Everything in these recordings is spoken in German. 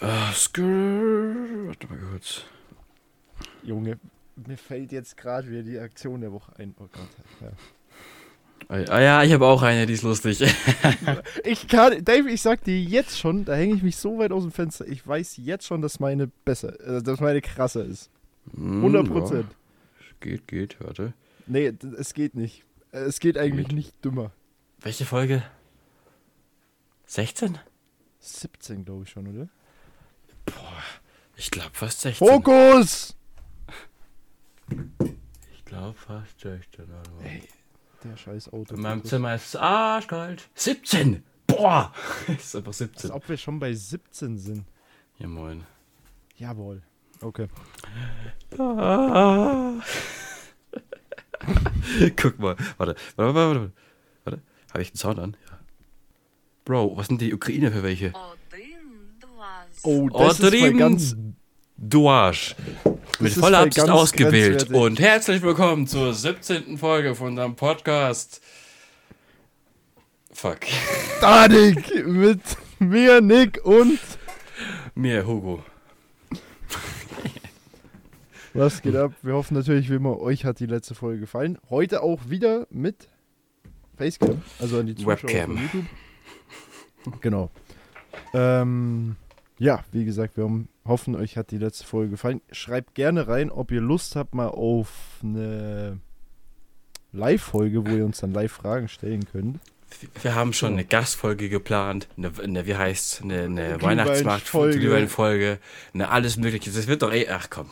Uh, skrrr. Warte mal kurz. Junge, mir fällt jetzt gerade wieder die Aktion der Woche ein. Oh Gott. Ja. Ah ja, ich habe auch eine, die ist lustig. Ich kann, Dave, ich sag dir jetzt schon, da hänge ich mich so weit aus dem Fenster. Ich weiß jetzt schon, dass meine besser, äh, dass meine krasser ist. 100 Hm, Prozent. ja. Geht, geht, warte. Nee, es geht nicht. Äh, Es geht eigentlich Geht. nicht dümmer. Welche Folge? 16? 17, glaube ich schon, oder? Boah, ich glaube fast 16. Fokus! Ich glaube fast 16. Ey, der scheiß Auto. In meinem Zimmer ist es arschkalt. 17! Boah! ist einfach 17. Als ob wir schon bei 17 sind. Ja, moin. Jawohl. Okay. Ah. Guck mal. Warte, warte, warte, warte. warte. Habe ich den Sound an? Ja. Bro, was sind die Ukraine für welche? Oh, Oh, das ist mal Odrin ganz. Duage. Mit ist voller Absicht ausgewählt. Und herzlich willkommen zur 17. Folge von unserem Podcast. Fuck. Danik mit mir, Nick und. Mir, Hugo. Was geht ab? Wir hoffen natürlich, wie immer, euch hat die letzte Folge gefallen. Heute auch wieder mit Facecam, also an die Zuschauer Webcam. YouTube. Genau. Ähm, ja, wie gesagt, wir hoffen, euch hat die letzte Folge gefallen. Schreibt gerne rein, ob ihr Lust habt mal auf eine Live-Folge, wo ihr uns dann live Fragen stellen könnt. Wir haben schon eine Gastfolge geplant, eine, eine wie heißt eine, eine. Weihnachtsmarktfolge, eine alles mögliche. Das wird doch eh, ach komm.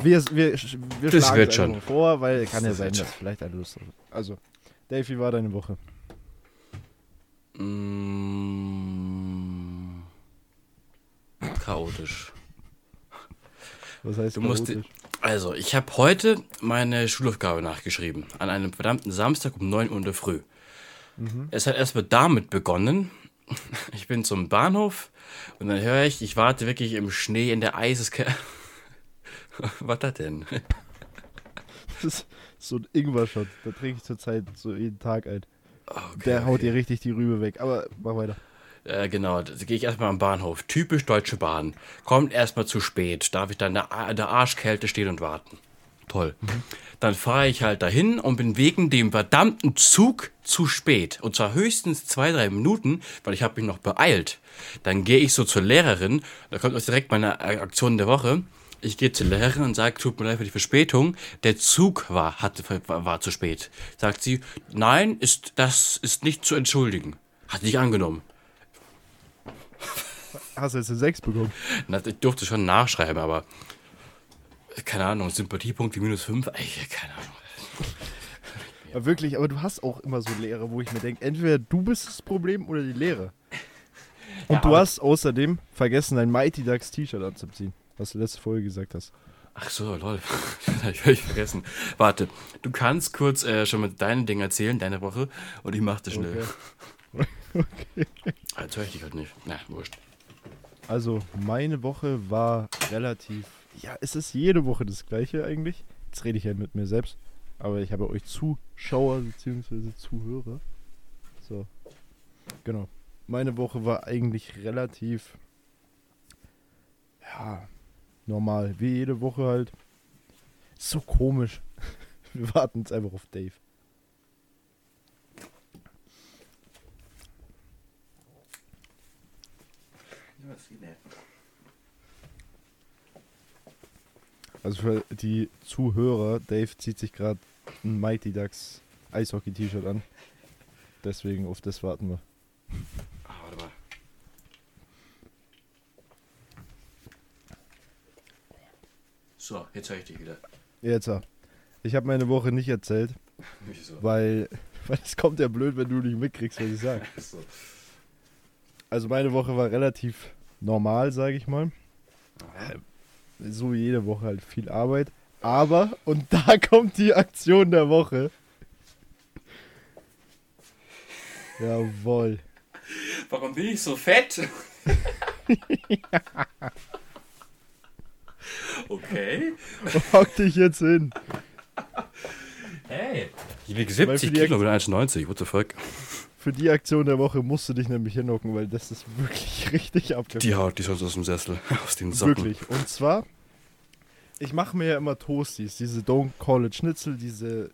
Wir, wir, wir Das schlagen wird schon. vor, weil kann ja Das sein, wird dass vielleicht eine Lust hat. Also, Dave, wie war deine Woche? Mm, chaotisch. Was heißt Du musst, chaotisch? also, ich habe heute meine Schulaufgabe nachgeschrieben. An einem verdammten Samstag um 9 Uhr in der Früh. Es hat erstmal damit begonnen. Ich bin zum Bahnhof und dann höre ich, ich warte wirklich im Schnee in der Eiseskälte. Was das denn? Das ist so ein Ingwer-Shot. Da trinke ich zurzeit so jeden Tag ein. Okay, Der haut okay. dir richtig die Rübe weg. Aber mach weiter. Äh, genau, da gehe ich erstmal am Bahnhof. Typisch Deutsche Bahn. Kommt erstmal zu spät. Darf ich dann in der, Arschkälte stehen und warten. Toll. Dann fahre ich halt dahin und bin wegen dem verdammten Zug zu spät. Und zwar höchstens zwei, drei Minuten, weil ich habe mich noch beeilt. Dann gehe ich so zur Lehrerin. Da kommt auch direkt meine Aktion der Woche. Ich gehe zur Lehrerin und sage, tut mir leid für die Verspätung. Der Zug war, hatte, war zu spät. Sagt sie, nein, ist, das ist nicht zu entschuldigen. Hat nicht angenommen. Hast du jetzt eine 6 bekommen? Na, Ich durfte schon nachschreiben, aber keine Ahnung, Sympathiepunkte minus 5, ey, keine Ahnung. Ja, wirklich, aber du hast auch immer so Lehrer, wo ich mir denke, entweder du bist das Problem oder die Lehrer. Und Ja, du hast außerdem vergessen, dein Mighty Ducks T-Shirt anzuziehen, was du letzte Folge gesagt hast. Ach so, lol. ich hab ich vergessen. Warte, du kannst kurz äh, schon mit deinen Dingen erzählen, deine Woche, und ich mach das schnell. Okay. Jetzt höre ich dich halt nicht. Na, wurscht. Also, meine Woche war relativ. Ja, es ist jede Woche das gleiche eigentlich. Jetzt rede ich ja mit mir selbst. Aber ich habe euch Zuschauer bzw. Zuhörer. So. Genau. Meine Woche war eigentlich relativ. Ja, normal. Wie jede Woche halt. So komisch. Wir warten jetzt einfach auf Dave. Also für die Zuhörer, Dave zieht sich gerade ein Mighty Ducks Eishockey-T-Shirt an. Deswegen auf das warten wir. Ah, warte mal. So, jetzt höre ich dich wieder. Jetzt, ja. ich habe meine Woche nicht erzählt, Wieso? weil, weil es kommt ja blöd, wenn du nicht mitkriegst, was ich sage. So. Also meine Woche war relativ normal, sage ich mal. So wie jede Woche halt viel Arbeit. Aber, und da kommt die Aktion der Woche. Jawohl. Warum bin ich so fett? okay. Hock dich jetzt hin. Hey. Ich wiege Weil 70 für die Kilo mit 1,90. What the fuck? Für die Aktion der Woche musst du dich nämlich hinhocken, weil das ist wirklich richtig abgefahren. Die haut die sonst aus dem Sessel, aus den Socken. Wirklich. Und zwar, ich mache mir ja immer Toasties, diese Don't Call it Schnitzel, diese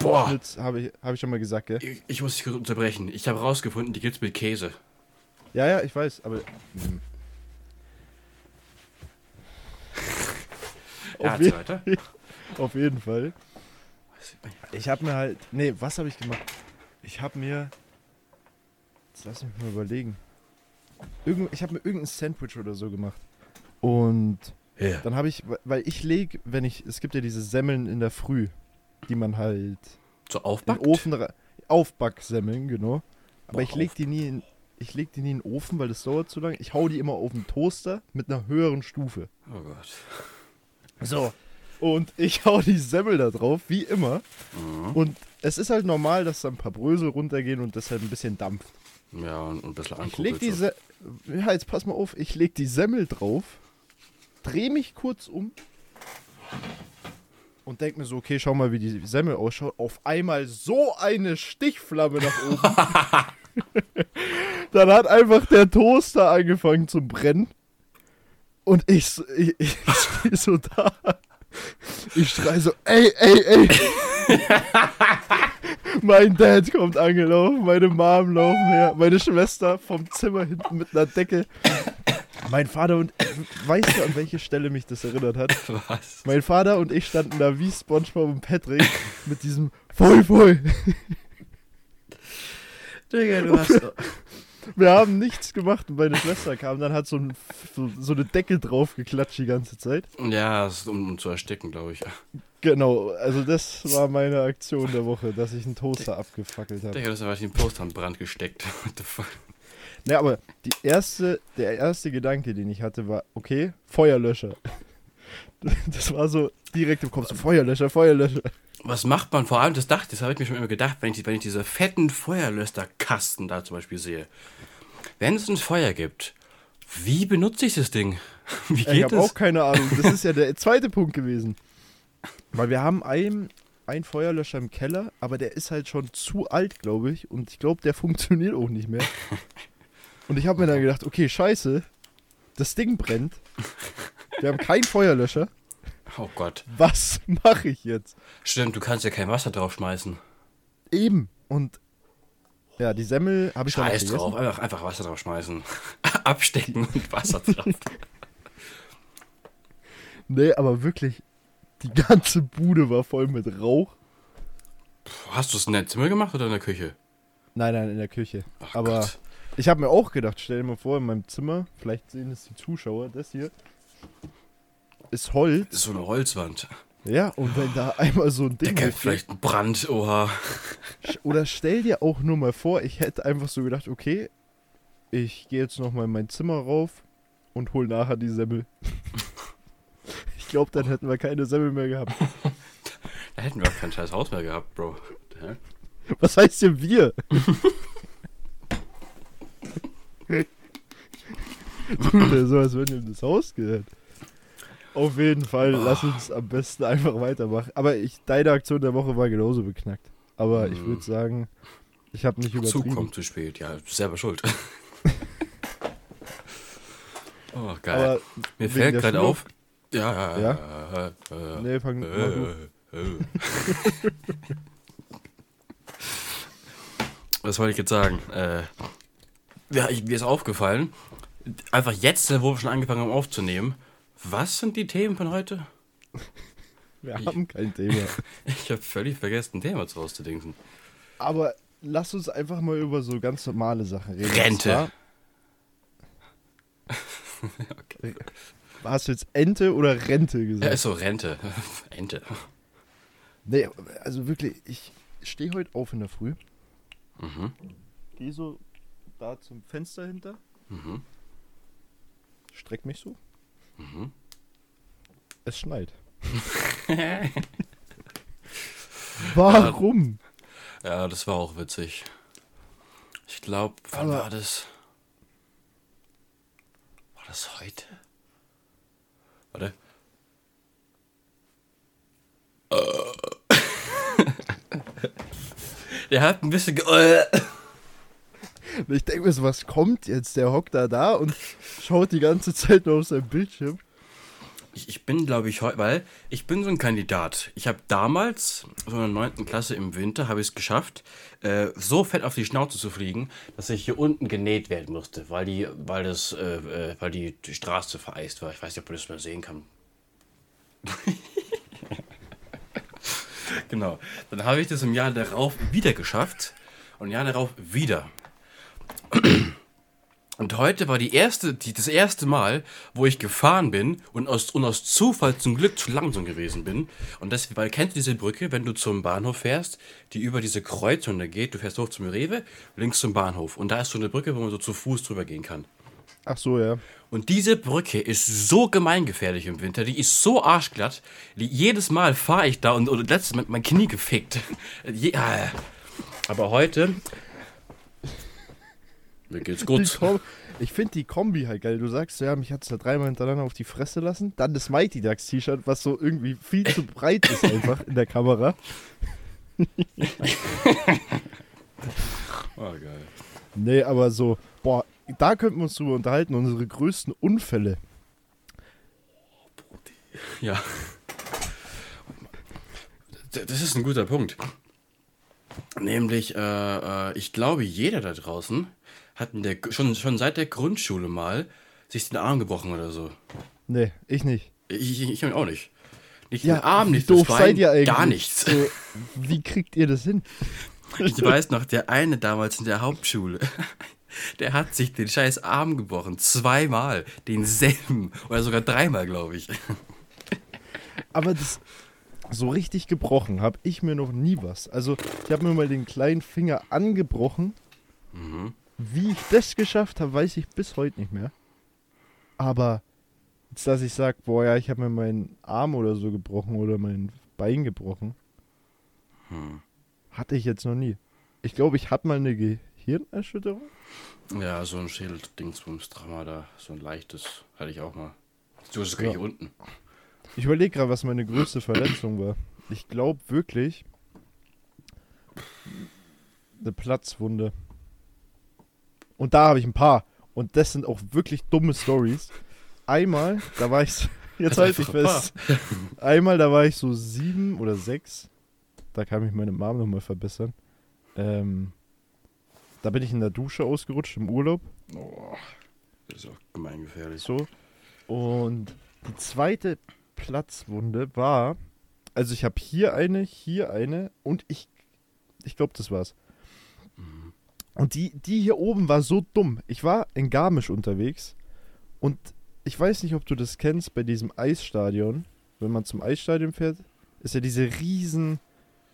Boah, Schnitz, habe ich, hab ich schon mal gesagt, gell? ich, ich muss dich kurz unterbrechen. Ich habe rausgefunden, die gibt's mit Käse. Ja, ja, ich weiß, aber. hm. Auf, je weiter. auf jeden Fall. Ich habe mir halt. Nee, was habe ich gemacht? Ich habe mir. Jetzt lass mich mal überlegen. Irgend, ich habe mir irgendein Sandwich oder so gemacht. Und Ja. dann habe ich. Weil ich lege, wenn ich. Es gibt ja diese Semmeln in der Früh, die man halt So in aufbackt? den Ofen Aufbacksemmeln, genau. Aber Boah, ich leg die nie in ich leg die nie in den Ofen, weil das dauert zu lange. Ich hau die immer auf den Toaster mit einer höheren Stufe. Oh Gott. So. Und ich hau die Semmel da drauf, wie immer. Mhm. Und es ist halt normal, dass da ein paar Brösel runtergehen und das halt ein bisschen dampft. Ja, und, ein bisschen Ich angucken. leg die Se Ja, jetzt pass mal auf. Ich leg die Semmel drauf, dreh mich kurz um und denk mir so, okay, schau mal, wie die Semmel ausschaut. Auf einmal so eine Stichflamme nach oben. Dann hat einfach der Toaster angefangen zu brennen. Und ich, ich, ich stehe so da. Ich schrei so, ey, ey, ey. mein Dad kommt angelaufen, meine Mom laufen her, meine Schwester vom Zimmer hinten mit einer Decke. Mein Vater und weißt du, an welche Stelle mich das erinnert hat? Was? Mein Vater und ich standen da wie SpongeBob und Patrick mit diesem voll, voll. Digga, du hast. Wir haben nichts gemacht und meine Schwester kam, dann hat so, ein, so, so eine Decke drauf geklatscht die ganze Zeit. ja, das ist um, um zu ersticken, glaube ich. Genau, also das war meine Aktion der Woche, dass ich einen Toaster abgefackelt habe. Du hast einfach den Poster an Brand gesteckt. What the fuck? Ne, aber die erste, der erste Gedanke, den ich hatte, war, okay, Feuerlöscher. Das war so direkt im Kopf, so Feuerlöscher, Feuerlöscher. Was macht man vor allem, das dachte, das habe ich mir schon immer gedacht, wenn ich, wenn ich diese fetten Feuerlösterkasten da zum Beispiel sehe. Wenn es ein Feuer gibt, wie benutze ich das Ding? Wie Ich geht habe das? auch keine Ahnung. Das ist ja der zweite Punkt gewesen. Weil wir haben einen, einen Feuerlöscher im Keller, aber der ist halt schon zu alt, glaube ich. Und ich glaube, der funktioniert auch nicht mehr. Und ich habe mir dann gedacht, okay, scheiße, das Ding brennt. Wir haben keinen Feuerlöscher. Oh Gott. Was mache ich jetzt? Stimmt, du kannst ja kein Wasser drauf schmeißen. Eben. Und ja, die Semmel habe ich noch Scheiß drauf, einfach, einfach Wasser drauf schmeißen. Abstecken und Wasser drauf. Nee, aber wirklich, die ganze Bude war voll mit Rauch. Hast du es in deinem Zimmer gemacht oder in der Küche? Nein, nein, in der Küche. Ach aber Gott. ich habe mir auch gedacht, stell dir mal vor, in meinem Zimmer, vielleicht sehen es die Zuschauer, das hier ist Holz. Das ist so eine Holzwand. Ja, und wenn da einmal so ein Der Ding kennt hochgeht, vielleicht einen Brand, oha. oder stell dir auch nur mal vor, ich hätte einfach so gedacht, okay, ich gehe jetzt noch mal in mein Zimmer rauf und hol nachher die Semmel. Ich glaube, dann hätten wir keine Semmel mehr gehabt. Da hätten wir auch kein scheiß Haus mehr gehabt, Bro. Hä? Was heißt hier wir? Er so, als wenn ihm das Haus gehört. Auf jeden Fall, lass uns am besten einfach weitermachen. Aber ich, deine Aktion der Woche war genauso beknackt. Aber ich Mhm. würde sagen, ich habe nicht Zug übertrieben. kommt zu spät. Ja, selber schuld. oh, geil. Aber Mir fällt gerade auf. Ja, ja, Ja? ja. Nee, fang du. äh, äh. Was wollte ich jetzt sagen? Äh, ja, ich, mir ist aufgefallen, einfach jetzt, wo wir schon angefangen haben aufzunehmen, was sind die Themen von heute? Wir haben kein Thema. Ich habe völlig vergessen, ein Thema zu auszudenken. Aber lass uns einfach mal über so ganz normale Sachen reden. Rente. Zwar, Hast du jetzt Ente oder Rente Ja, gesagt? ist so Rente. Ente. Nee, also wirklich, ich stehe heute auf in der Früh, Mhm. gehe so da zum Fenster hinter, Mhm. streck mich so. Mhm. Es schneit. Warum? Ja, das war auch witzig. Ich glaube, wann Aber- war das? War das heute? Warte. Äh. Der hat ein bisschen. Äh. Ich denke mir so, was kommt jetzt? Der hockt da da und schaut die ganze Zeit nur auf sein Bildschirm. Ich, ich bin, glaube ich, heute, weil ich bin so ein Kandidat. Ich habe damals, so in der 9. Klasse im Winter, habe ich es geschafft, äh, so fett auf die Schnauze zu fliegen, dass ich hier unten genäht werden musste, weil die, weil das, äh, äh, weil die, Straße vereist war. Ich weiß nicht, ob man das mal sehen kann. genau. Dann habe ich das im Jahr darauf wieder geschafft und im Jahr darauf wieder. Und heute war die erste, die, das erste Mal, wo ich gefahren bin und aus, und aus Zufall zum Glück zu langsam gewesen bin. Und das, weil kennst du diese Brücke, wenn du zum Bahnhof fährst, die über diese Kreuzung da geht, du fährst hoch zum Rewe, links zum Bahnhof. Und da ist so eine Brücke, wo man so zu Fuß drüber gehen kann. Ach so, ja. Und diese Brücke ist so gemeingefährlich im Winter, die ist so arschglatt. Die, jedes Mal fahre ich da und, und letztes Mal mein Knie gefickt. ja. Aber heute. Mir geht's gut. Ich finde die Kombi halt geil. Du sagst, ja, mich hat es da dreimal hintereinander auf die Fresse lassen. Dann das Mighty Ducks T-Shirt, was so irgendwie viel zu breit ist einfach in der Kamera. Oh, geil. Nee, aber so, boah, da könnten wir uns drüber unterhalten, unsere größten Unfälle. Ja. Das ist ein guter Punkt. Nämlich, äh, äh, ich glaube, jeder da draußen hat in der, schon, schon seit der Grundschule mal sich den Arm gebrochen oder so. Nee, ich nicht. Ich, ich, ich auch nicht. Nicht Ja, den Arm, nicht das doof Bein, seid ihr eigentlich? gar nichts. So, wie kriegt ihr das hin? Ich weiß noch, der eine damals in der Hauptschule, der hat sich den scheiß Arm gebrochen. Zweimal. Denselben. Oder sogar dreimal, glaube ich. Aber das so richtig gebrochen habe ich mir noch nie was. Also, ich habe mir mal den kleinen Finger angebrochen. Mhm. Wie ich das geschafft habe, weiß ich bis heute nicht mehr. Aber jetzt, dass ich sage, boah, ja, ich habe mir meinen Arm oder so gebrochen oder mein Bein gebrochen, Hm. hatte ich jetzt noch nie. Ich glaube, ich hatte mal eine Gehirnerschütterung. Ja, so ein Schädeldingsbums-Drama da. So ein leichtes hatte ich auch mal. So ist es gleich Ja. unten. Ich überlege gerade, was meine größte Verletzung war. Ich glaube wirklich eine Platzwunde. Und da habe ich ein paar. Und das sind auch wirklich dumme Stories. Einmal, da war ich, so- jetzt Also halte ich fest. Einmal, da war ich so sieben oder sechs. Da kann mich meine Mom nochmal verbessern. Ähm, da bin ich in der Dusche ausgerutscht im Urlaub. Oh, das ist auch gemeingefährlich. So. Und die zweite Platzwunde war, also ich habe hier eine, hier eine und ich, ich glaube, das war's. Und die, die hier oben war so dumm. Ich war in Garmisch unterwegs und ich weiß nicht, ob du das kennst, bei diesem Eisstadion, wenn man zum Eisstadion fährt, ist ja diese riesen,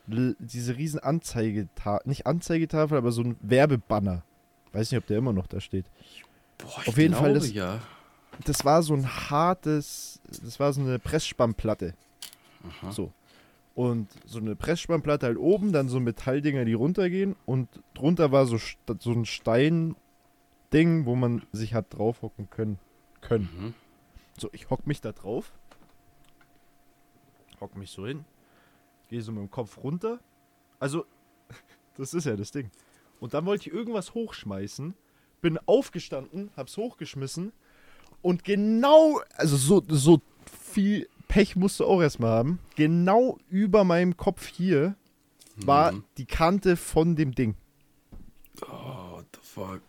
diese riesen Anzeigetafel, nicht Anzeigetafel, aber so ein Werbebanner. Weiß nicht, ob der immer noch da steht. Boah, Auf jeden Fall, das- ja. das war so ein hartes, das war so eine Pressspannplatte. Aha. So. Und so eine Pressspannplatte halt oben, dann so Metalldinger, die runtergehen und drunter war so, so ein Steinding, wo man sich hat draufhocken können. können. Mhm. So, ich hock mich da drauf. Hock mich so hin. Gehe so mit dem Kopf runter. Also, das ist ja das Ding. Und dann wollte ich irgendwas hochschmeißen. Bin aufgestanden, hab's hochgeschmissen. Und genau, also so, so viel Pech musst du auch erstmal haben. Genau über meinem Kopf hier war Mhm. die Kante von dem Ding. Oh, what the fuck.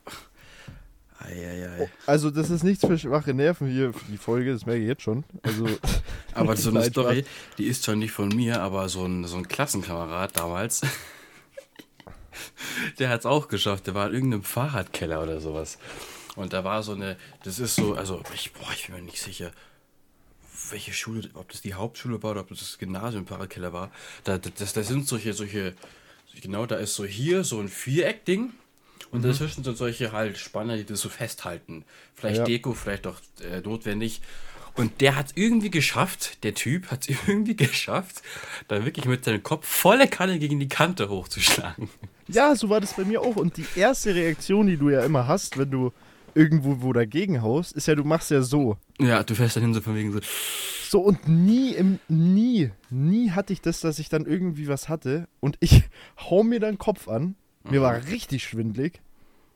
Eieiei. Also, das ist nichts für schwache Nerven hier die Folge, das merke ich jetzt schon. Also, Aber so eine Story, die ist schon nicht von mir, aber so ein, so ein Klassenkamerad damals, der hat es auch geschafft. Der war in irgendeinem Fahrradkeller oder sowas. Und da war so eine, das ist so, also ich, boah, ich bin mir nicht sicher, welche Schule, ob das die Hauptschule war oder ob das das Gymnasium im Fahrradkeller war. Da, das, das sind solche, solche, genau, da ist so hier so ein Viereck-Ding. Und dazwischen sind solche halt Spanner, die das so festhalten. Vielleicht Ja. Deko, vielleicht auch äh, notwendig. Und der hat es irgendwie geschafft, der Typ hat es irgendwie geschafft, da wirklich mit seinem Kopf volle Kanne gegen die Kante hochzuschlagen. Ja, so war das bei mir auch. Und die erste Reaktion, die du ja immer hast, wenn du irgendwo wo dagegen haust, ist ja, du machst ja so. Ja, du fährst dann hin so von wegen so, So und nie, im, nie, nie hatte ich das, dass ich dann irgendwie was hatte und ich hau mir dann Kopf an. Mir war richtig schwindlig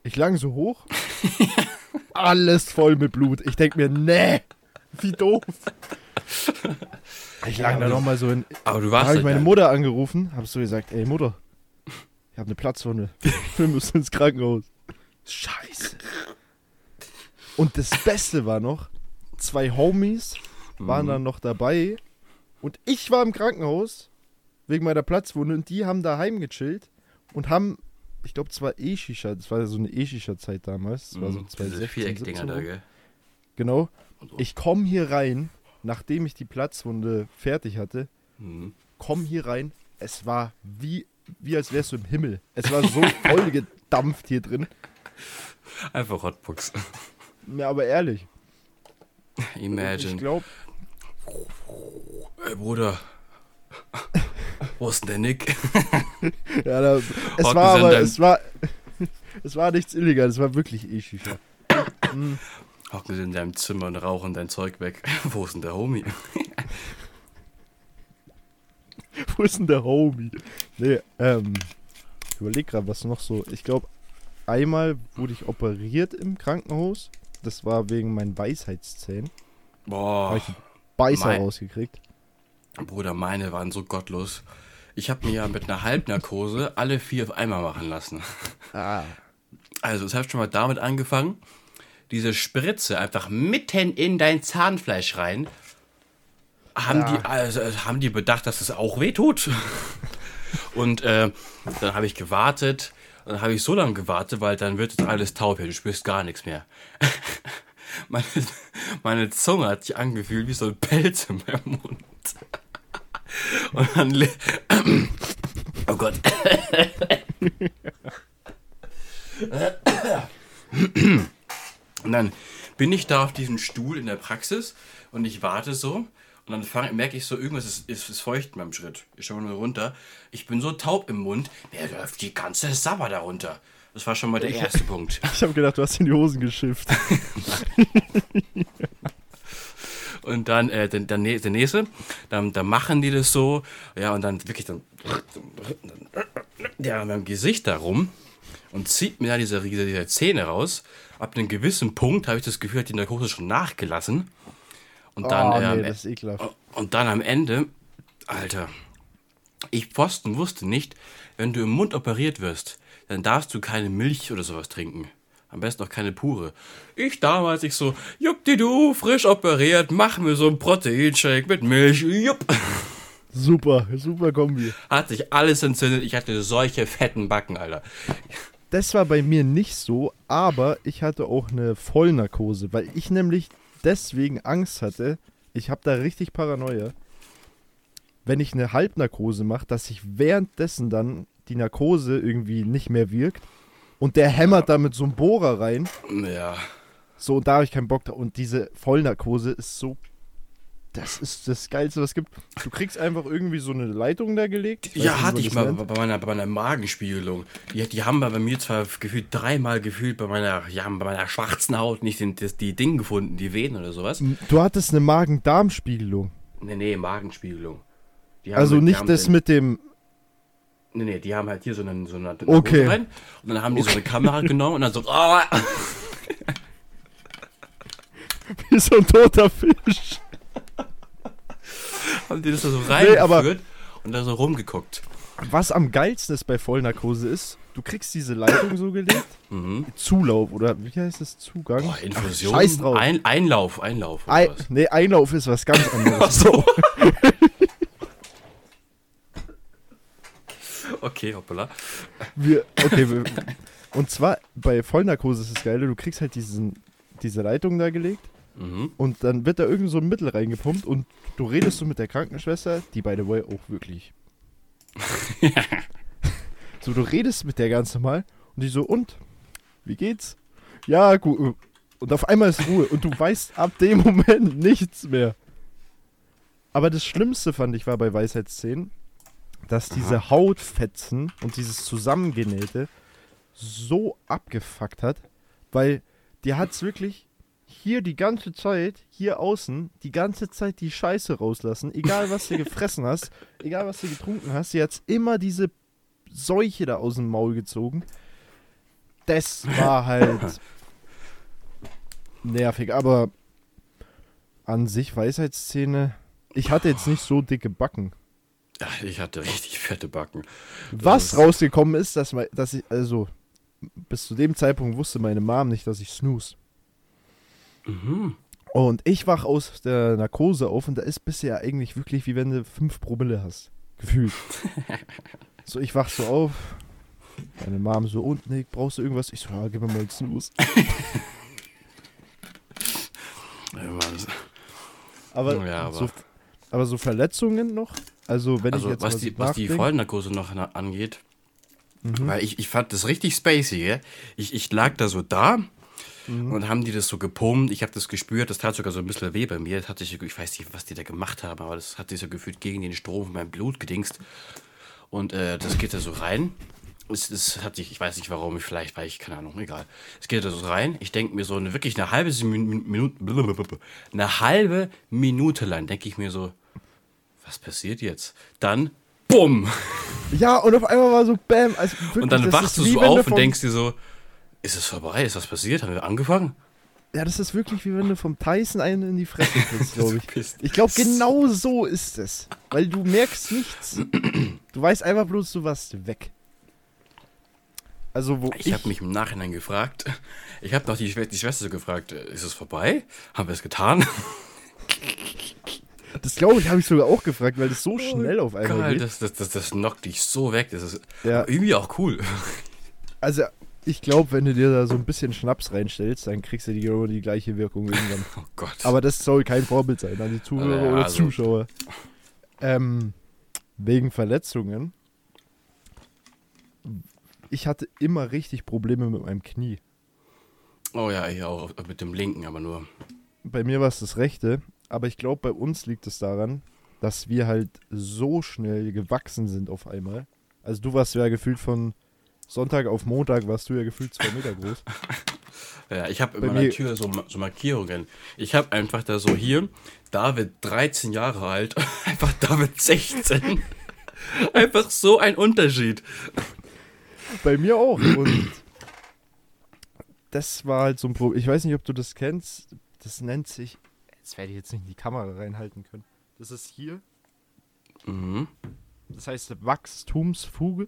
Ich lang so hoch. Alles voll mit Blut. Ich denk mir, nee, wie doof. Ich lag da nochmal so in. Aber du Da warst habe ich halt meine ja- Mutter angerufen, hab so gesagt, ey Mutter, ich habe eine Platzwunde. Wir müssen ins Krankenhaus. Scheiße. Und das Beste war noch, zwei Homies waren Mhm. dann noch dabei und ich war im Krankenhaus wegen meiner Platzwunde und die haben daheim gechillt und haben, ich glaube, zwar E-Shisha, das war ja so eine E-Shisha-Zeit damals, das war so Mhm, diese 2016, Viereckdinger 17 da, gell? Genau. Ich komme hier rein, nachdem ich die Platzwunde fertig hatte, Mhm. komm hier rein. Es war wie, wie als wärst du im Himmel. Es war so voll gedampft hier drin. Einfach Hotbox. Ja, aber ehrlich. Ich Imagine. glaube, Ey, Bruder. Wo ist denn der Nick? ja, da, es war aber, es war, es war nichts Illegales, es war wirklich E-Shisha. Mm, Hocken sie in deinem Zimmer und rauchen dein Zeug weg. Wo ist denn der Homie? Wo ist denn der Homie? Nee, ähm, ich überleg gerade, was noch so. Ich glaube, einmal wurde ich operiert im Krankenhaus. Das war wegen meinen Weisheitszähnen. Habe Boah. ich einen Beißer mein- rausgekriegt. Bruder, meine waren so gottlos. Ich habe mir ja mit einer Halbnarkose alle vier auf einmal machen lassen. Ah. Also, es hat schon mal damit angefangen, diese Spritze einfach mitten in dein Zahnfleisch rein. Haben, Ja. die, also, äh, haben die bedacht, dass es auch weh tut? Und äh, dann habe ich gewartet. Dann habe ich so lange gewartet, weil dann wird es alles taub. Ja, du spürst gar nichts mehr. meine, meine Zunge hat sich angefühlt wie so ein Pelz in meinem Mund. Und dann. Oh Gott. Und dann bin ich da auf diesem Stuhl in der Praxis und ich warte so. Und dann fang, merke ich so, irgendwas ist, ist, ist feucht in meinem Schritt. Ich schaue nur runter. Ich bin so taub im Mund, mir läuft die ganze Sabber darunter. Das war schon mal der erste Punkt. Ich habe gedacht, du hast in die Hosen geschifft. Und dann äh, der, der, der nächste, dann, dann machen die das so, ja, und dann wirklich dann, der an meinem Gesicht da rum und zieht mir da diese, diese, diese Zähne raus. Ab einem gewissen Punkt habe ich das Gefühl, hat die Narkose schon nachgelassen. Und dann, oh, äh, nee, am das ist ekelhaft. Und dann am Ende, Alter, ich Pfosten wusste nicht, wenn du im Mund operiert wirst, dann darfst du keine Milch oder sowas trinken. Am besten auch keine pure. Ich damals, ich so, jupp die du, frisch operiert, mach mir so einen Proteinshake mit Milch, jupp. Super, super Kombi. Hat sich alles entzündet, ich hatte solche fetten Backen, Alter. Das war bei mir nicht so, aber ich hatte auch eine Vollnarkose, weil ich nämlich deswegen Angst hatte. Ich habe da richtig Paranoia. Wenn ich eine Halbnarkose mache, dass sich währenddessen dann die Narkose irgendwie nicht mehr wirkt und der hämmert da mit so einem Bohrer rein. Ja. So, und da habe ich keinen Bock drauf. Und diese Vollnarkose ist so. Das ist das Geilste, was es gibt. Du kriegst einfach irgendwie so eine Leitung da gelegt. weiß Ja, hatte ich mal nennt. bei meiner, bei meiner Magenspiegelung. Die, die haben bei mir zwar gefühlt dreimal gefühlt bei meiner, ja, bei meiner schwarzen Haut nicht den, das, die Dinge gefunden, die Venen oder sowas. Du hattest eine Magen-Darm-Spiegelung. Nee, nee, Magenspiegelung. Also die nicht das den- mit dem. Nee, nee, die haben halt hier so eine, so eine Okay. Rein und dann haben die so eine Kamera genommen und dann so, ah, Wie so ein toter Fisch. Haben die das da so Nee, reingeführt und da so rumgeguckt. Was am geilsten ist bei Vollnarkose ist, du kriegst diese Leitung so gelegt. Mhm. Zulauf oder wie heißt das? Zugang? Boah, Infusion, Ach, scheiß drauf. Ein, Einlauf, Einlauf. oder Ei, was. nee, Einlauf ist was ganz Ach anderes. so. okay, hoppala. Wir, okay, wir, und zwar bei Vollnarkose ist das Geile, du kriegst halt diesen, diese Leitung da gelegt Mhm. und dann wird da irgend so ein Mittel reingepumpt und du redest so mit der Krankenschwester, die by the way auch wirklich. so, du redest mit der ganz normal und die so, und? Wie geht's? Ja, gut. Und auf einmal ist Ruhe und du weißt ab dem Moment nichts mehr. Aber das Schlimmste fand ich war bei Weisheitszähnen, dass diese Hautfetzen und dieses Zusammengenähte so abgefuckt hat, weil die hat's wirklich hier die ganze Zeit, hier außen, die ganze Zeit die Scheiße rauslassen, egal was du gefressen hast, egal was du getrunken hast, sie hat's immer diese Seuche da aus dem Maul gezogen. das war halt nervig. Aber an sich Weisheitszähne. Ich hatte jetzt nicht so dicke Backen. Ich hatte richtig fette Backen. Was ist- rausgekommen ist, dass, dass ich, also bis zu dem Zeitpunkt wusste meine Mom nicht, dass ich snooze. Mhm. Und ich wach aus der Narkose auf und da ist bisher eigentlich wirklich wie wenn du 5 Promille hast. Gefühlt. so, ich wach so auf. Meine Mom so, und Nick, brauchst du irgendwas? Ich so, ja, gib mir mal einen Snooze. Aber, Ja, aber- so, aber so Verletzungen noch? Also, wenn Also ich jetzt was die, was die Vollnarkose noch angeht, Mhm. weil ich, ich fand das richtig spacey, gell? Ich, ich lag da so da Mhm. und haben die das so gepumpt. Ich habe das gespürt, das tat sogar so ein bisschen weh bei mir. Das hat sich, ich weiß nicht, was die da gemacht haben, aber das hat sich so gefühlt gegen den Strom von meinem Blut gedingst. Und äh, das geht da so rein. Es, es hat sich, ich weiß nicht warum, vielleicht weil ich, keine Ahnung, egal. Es geht da so rein. Ich denke mir so eine, wirklich eine halbe Min- Minute, eine halbe Minute lang denke ich mir so, was passiert jetzt? Dann, bumm! Ja, und auf einmal war so Bam. Also wirklich, Und dann wachst du so auf und denkst dir so, ist es vorbei? Ist was passiert? Haben wir angefangen? Ja, das ist wirklich wie wenn du vom Tyson einen in die Fresse kriegst, glaube ich. Ich glaube, genau so ist es. Weil du merkst nichts. Du weißt einfach bloß, du warst weg. Also, wo Ich habe mich im Nachhinein gefragt, ich habe noch die, Schwe- die Schwester gefragt, äh, ist es vorbei? Haben wir es getan? Das glaube ich, habe ich sogar auch gefragt, weil das so schnell auf einmal Geil, geht. das, das, das, das knockt dich so weg. Das ist Ja. irgendwie auch cool. Also, ich glaube, wenn du dir da so ein bisschen Schnaps reinstellst, dann kriegst du die, genau die gleiche Wirkung irgendwann. Oh Gott. Aber das soll kein Vorbild sein an die Zuhörer Ja, oder also- Zuschauer. Ähm, wegen Verletzungen. Ich hatte immer richtig Probleme mit meinem Knie. oh ja, ich auch. Mit dem linken, aber nur. Bei mir war es das rechte, aber ich glaube, bei uns liegt es daran, dass wir halt so schnell gewachsen sind auf einmal. Also du warst ja gefühlt von Sonntag auf Montag, warst du ja gefühlt zwei Meter groß. Ja, ich habe in meiner Tür so, so Markierungen. Ich habe einfach da so hier, David 13 Jahre alt, einfach David 16. einfach so ein Unterschied. Bei mir auch. Und das war halt so ein Problem. Ich weiß nicht, ob du das kennst. Das nennt sich. Jetzt werde ich jetzt nicht in die Kamera reinhalten können. Das ist hier. Mhm. Das heißt Wachstumsfuge.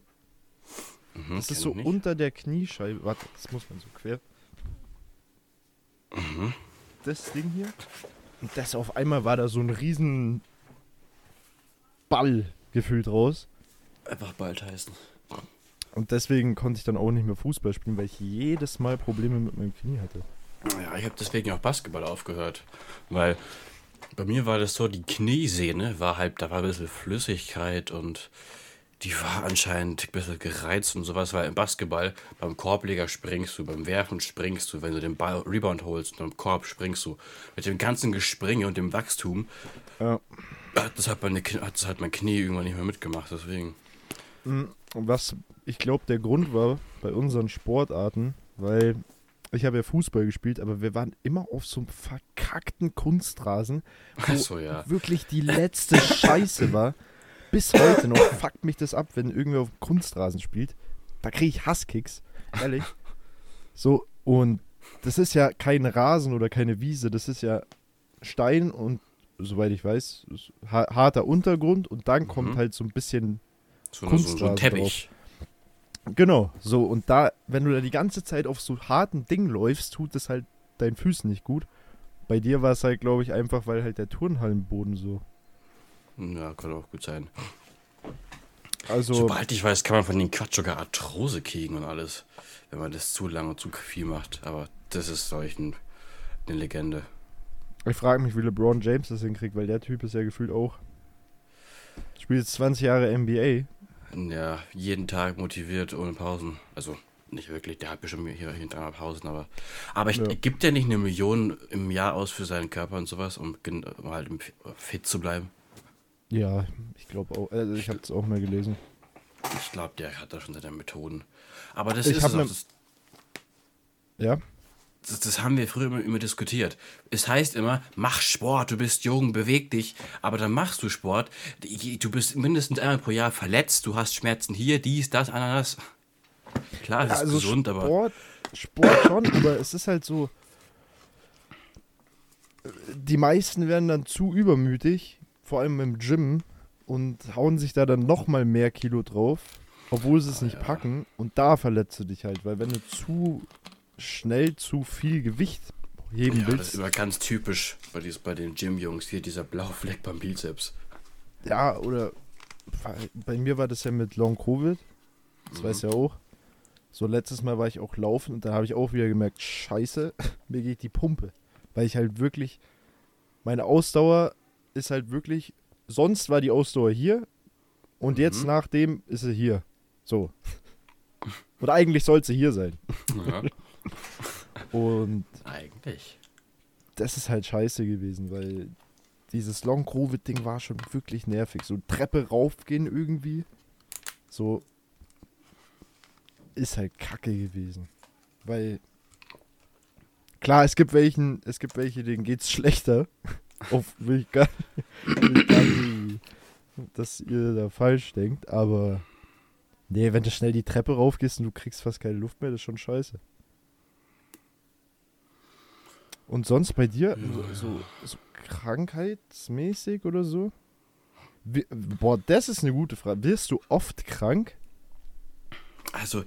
Mhm, Das ist so unter der Kniescheibe. Warte, das muss man so quer. Mhm. Das Ding hier. Und das auf einmal war da so ein riesen Ball gefühlt raus. Einfach bald heißen. Und deswegen konnte ich dann auch nicht mehr Fußball spielen, weil ich jedes Mal Probleme mit meinem Knie hatte. Ja, ich habe deswegen auch Basketball aufgehört. Weil bei mir war das so, die Kniesehne war halt, da war ein bisschen Flüssigkeit und die war anscheinend ein bisschen gereizt und sowas, weil im Basketball beim Korbleger springst du, beim Werfen springst du, wenn du den Ball Rebound holst und am Korb springst du. Mit dem ganzen Gespringe und dem Wachstum Ja. hat das halt, meine, hat das halt mein Knie irgendwann nicht mehr mitgemacht, deswegen. Mm, Was ich glaube, der Grund war bei unseren Sportarten, weil ich habe ja Fußball gespielt, aber wir waren immer auf so einem verkackten Kunstrasen, wo so, ja. wirklich die letzte Scheiße war. Bis heute noch fuckt mich das ab, wenn irgendwer auf dem Kunstrasen spielt. Da kriege ich Hasskicks, ehrlich. So, und das ist ja kein Rasen oder keine Wiese, das ist ja Stein und, soweit ich weiß, harter Untergrund und dann kommt Mhm. halt so ein bisschen So, so, so ein Kunstrasen Teppich. Genau, so und da, wenn du da die ganze Zeit auf so harten Ding läufst, tut es halt deinen Füßen nicht gut. Bei dir war es halt, glaube ich, einfach, weil halt der Turnhallenboden so. Ja, kann auch gut sein. Also, Sobald ich weiß, kann man von den Quatsch sogar Arthrose kriegen und alles, wenn man das zu lange und zu viel macht. Aber das ist solch ein, eine Legende. ich frage mich, wie LeBron James das hinkriegt, weil der Typ ist ja gefühlt auch. Spielt jetzt 20 Jahre NBA. Ja, jeden Tag motiviert, ohne Pausen. Also nicht wirklich, der hat bestimmt hier hinterher Pausen, aber. Aber ich, Ja. gibt der nicht eine Million im Jahr aus für seinen Körper und sowas, um, um halt fit zu bleiben? Ja, ich glaube auch. Also ich habe es auch mal gelesen. Ich glaube, der hat da schon seine Methoden. Aber das Ich ist auch, ne- das, Ja, das, das haben wir früher immer, immer diskutiert. Es heißt immer, mach Sport, du bist jung, beweg dich, aber dann machst du Sport, du bist mindestens einmal pro Jahr verletzt, du hast Schmerzen hier, dies, das, Ananas. Klar, es ist also gesund, aber. Sport, Sport schon, aber es ist halt so. Die meisten werden dann zu übermütig, vor allem im Gym, und hauen sich da dann nochmal mehr Kilo drauf, obwohl sie es nicht packen. Und da verletzt du dich halt, weil wenn du zu schnell zu viel Gewicht heben Ja, das ist willst, immer ganz typisch bei, dies, bei den Gym-Jungs. Hier dieser blaue Fleck beim Bizeps. ja, oder bei mir war das ja mit Long Covid, das weiß ja auch. So letztes Mal war ich auch laufen und da habe ich auch wieder gemerkt, scheiße, mir geht die Pumpe. Weil ich halt wirklich, meine Ausdauer ist halt wirklich, sonst war die Ausdauer hier und jetzt Mhm. nach dem ist sie hier. So. Oder eigentlich soll sie hier sein. Ja, Und eigentlich. das ist halt scheiße gewesen, weil dieses Long-Covid-Ding war schon wirklich nervig. So Treppe raufgehen irgendwie. So ist halt kacke gewesen. Weil klar, es gibt welchen, es gibt welche, denen geht's schlechter. Auf will ich gar, will ich gar nicht, dass ihr da falsch denkt, aber nee, wenn du schnell die Treppe raufgehst und du kriegst fast keine Luft mehr, das ist schon scheiße. Und sonst bei dir so, so, so krankheitsmäßig oder so? Wie, boah, das ist eine gute Frage. Wirst du oft krank? Also,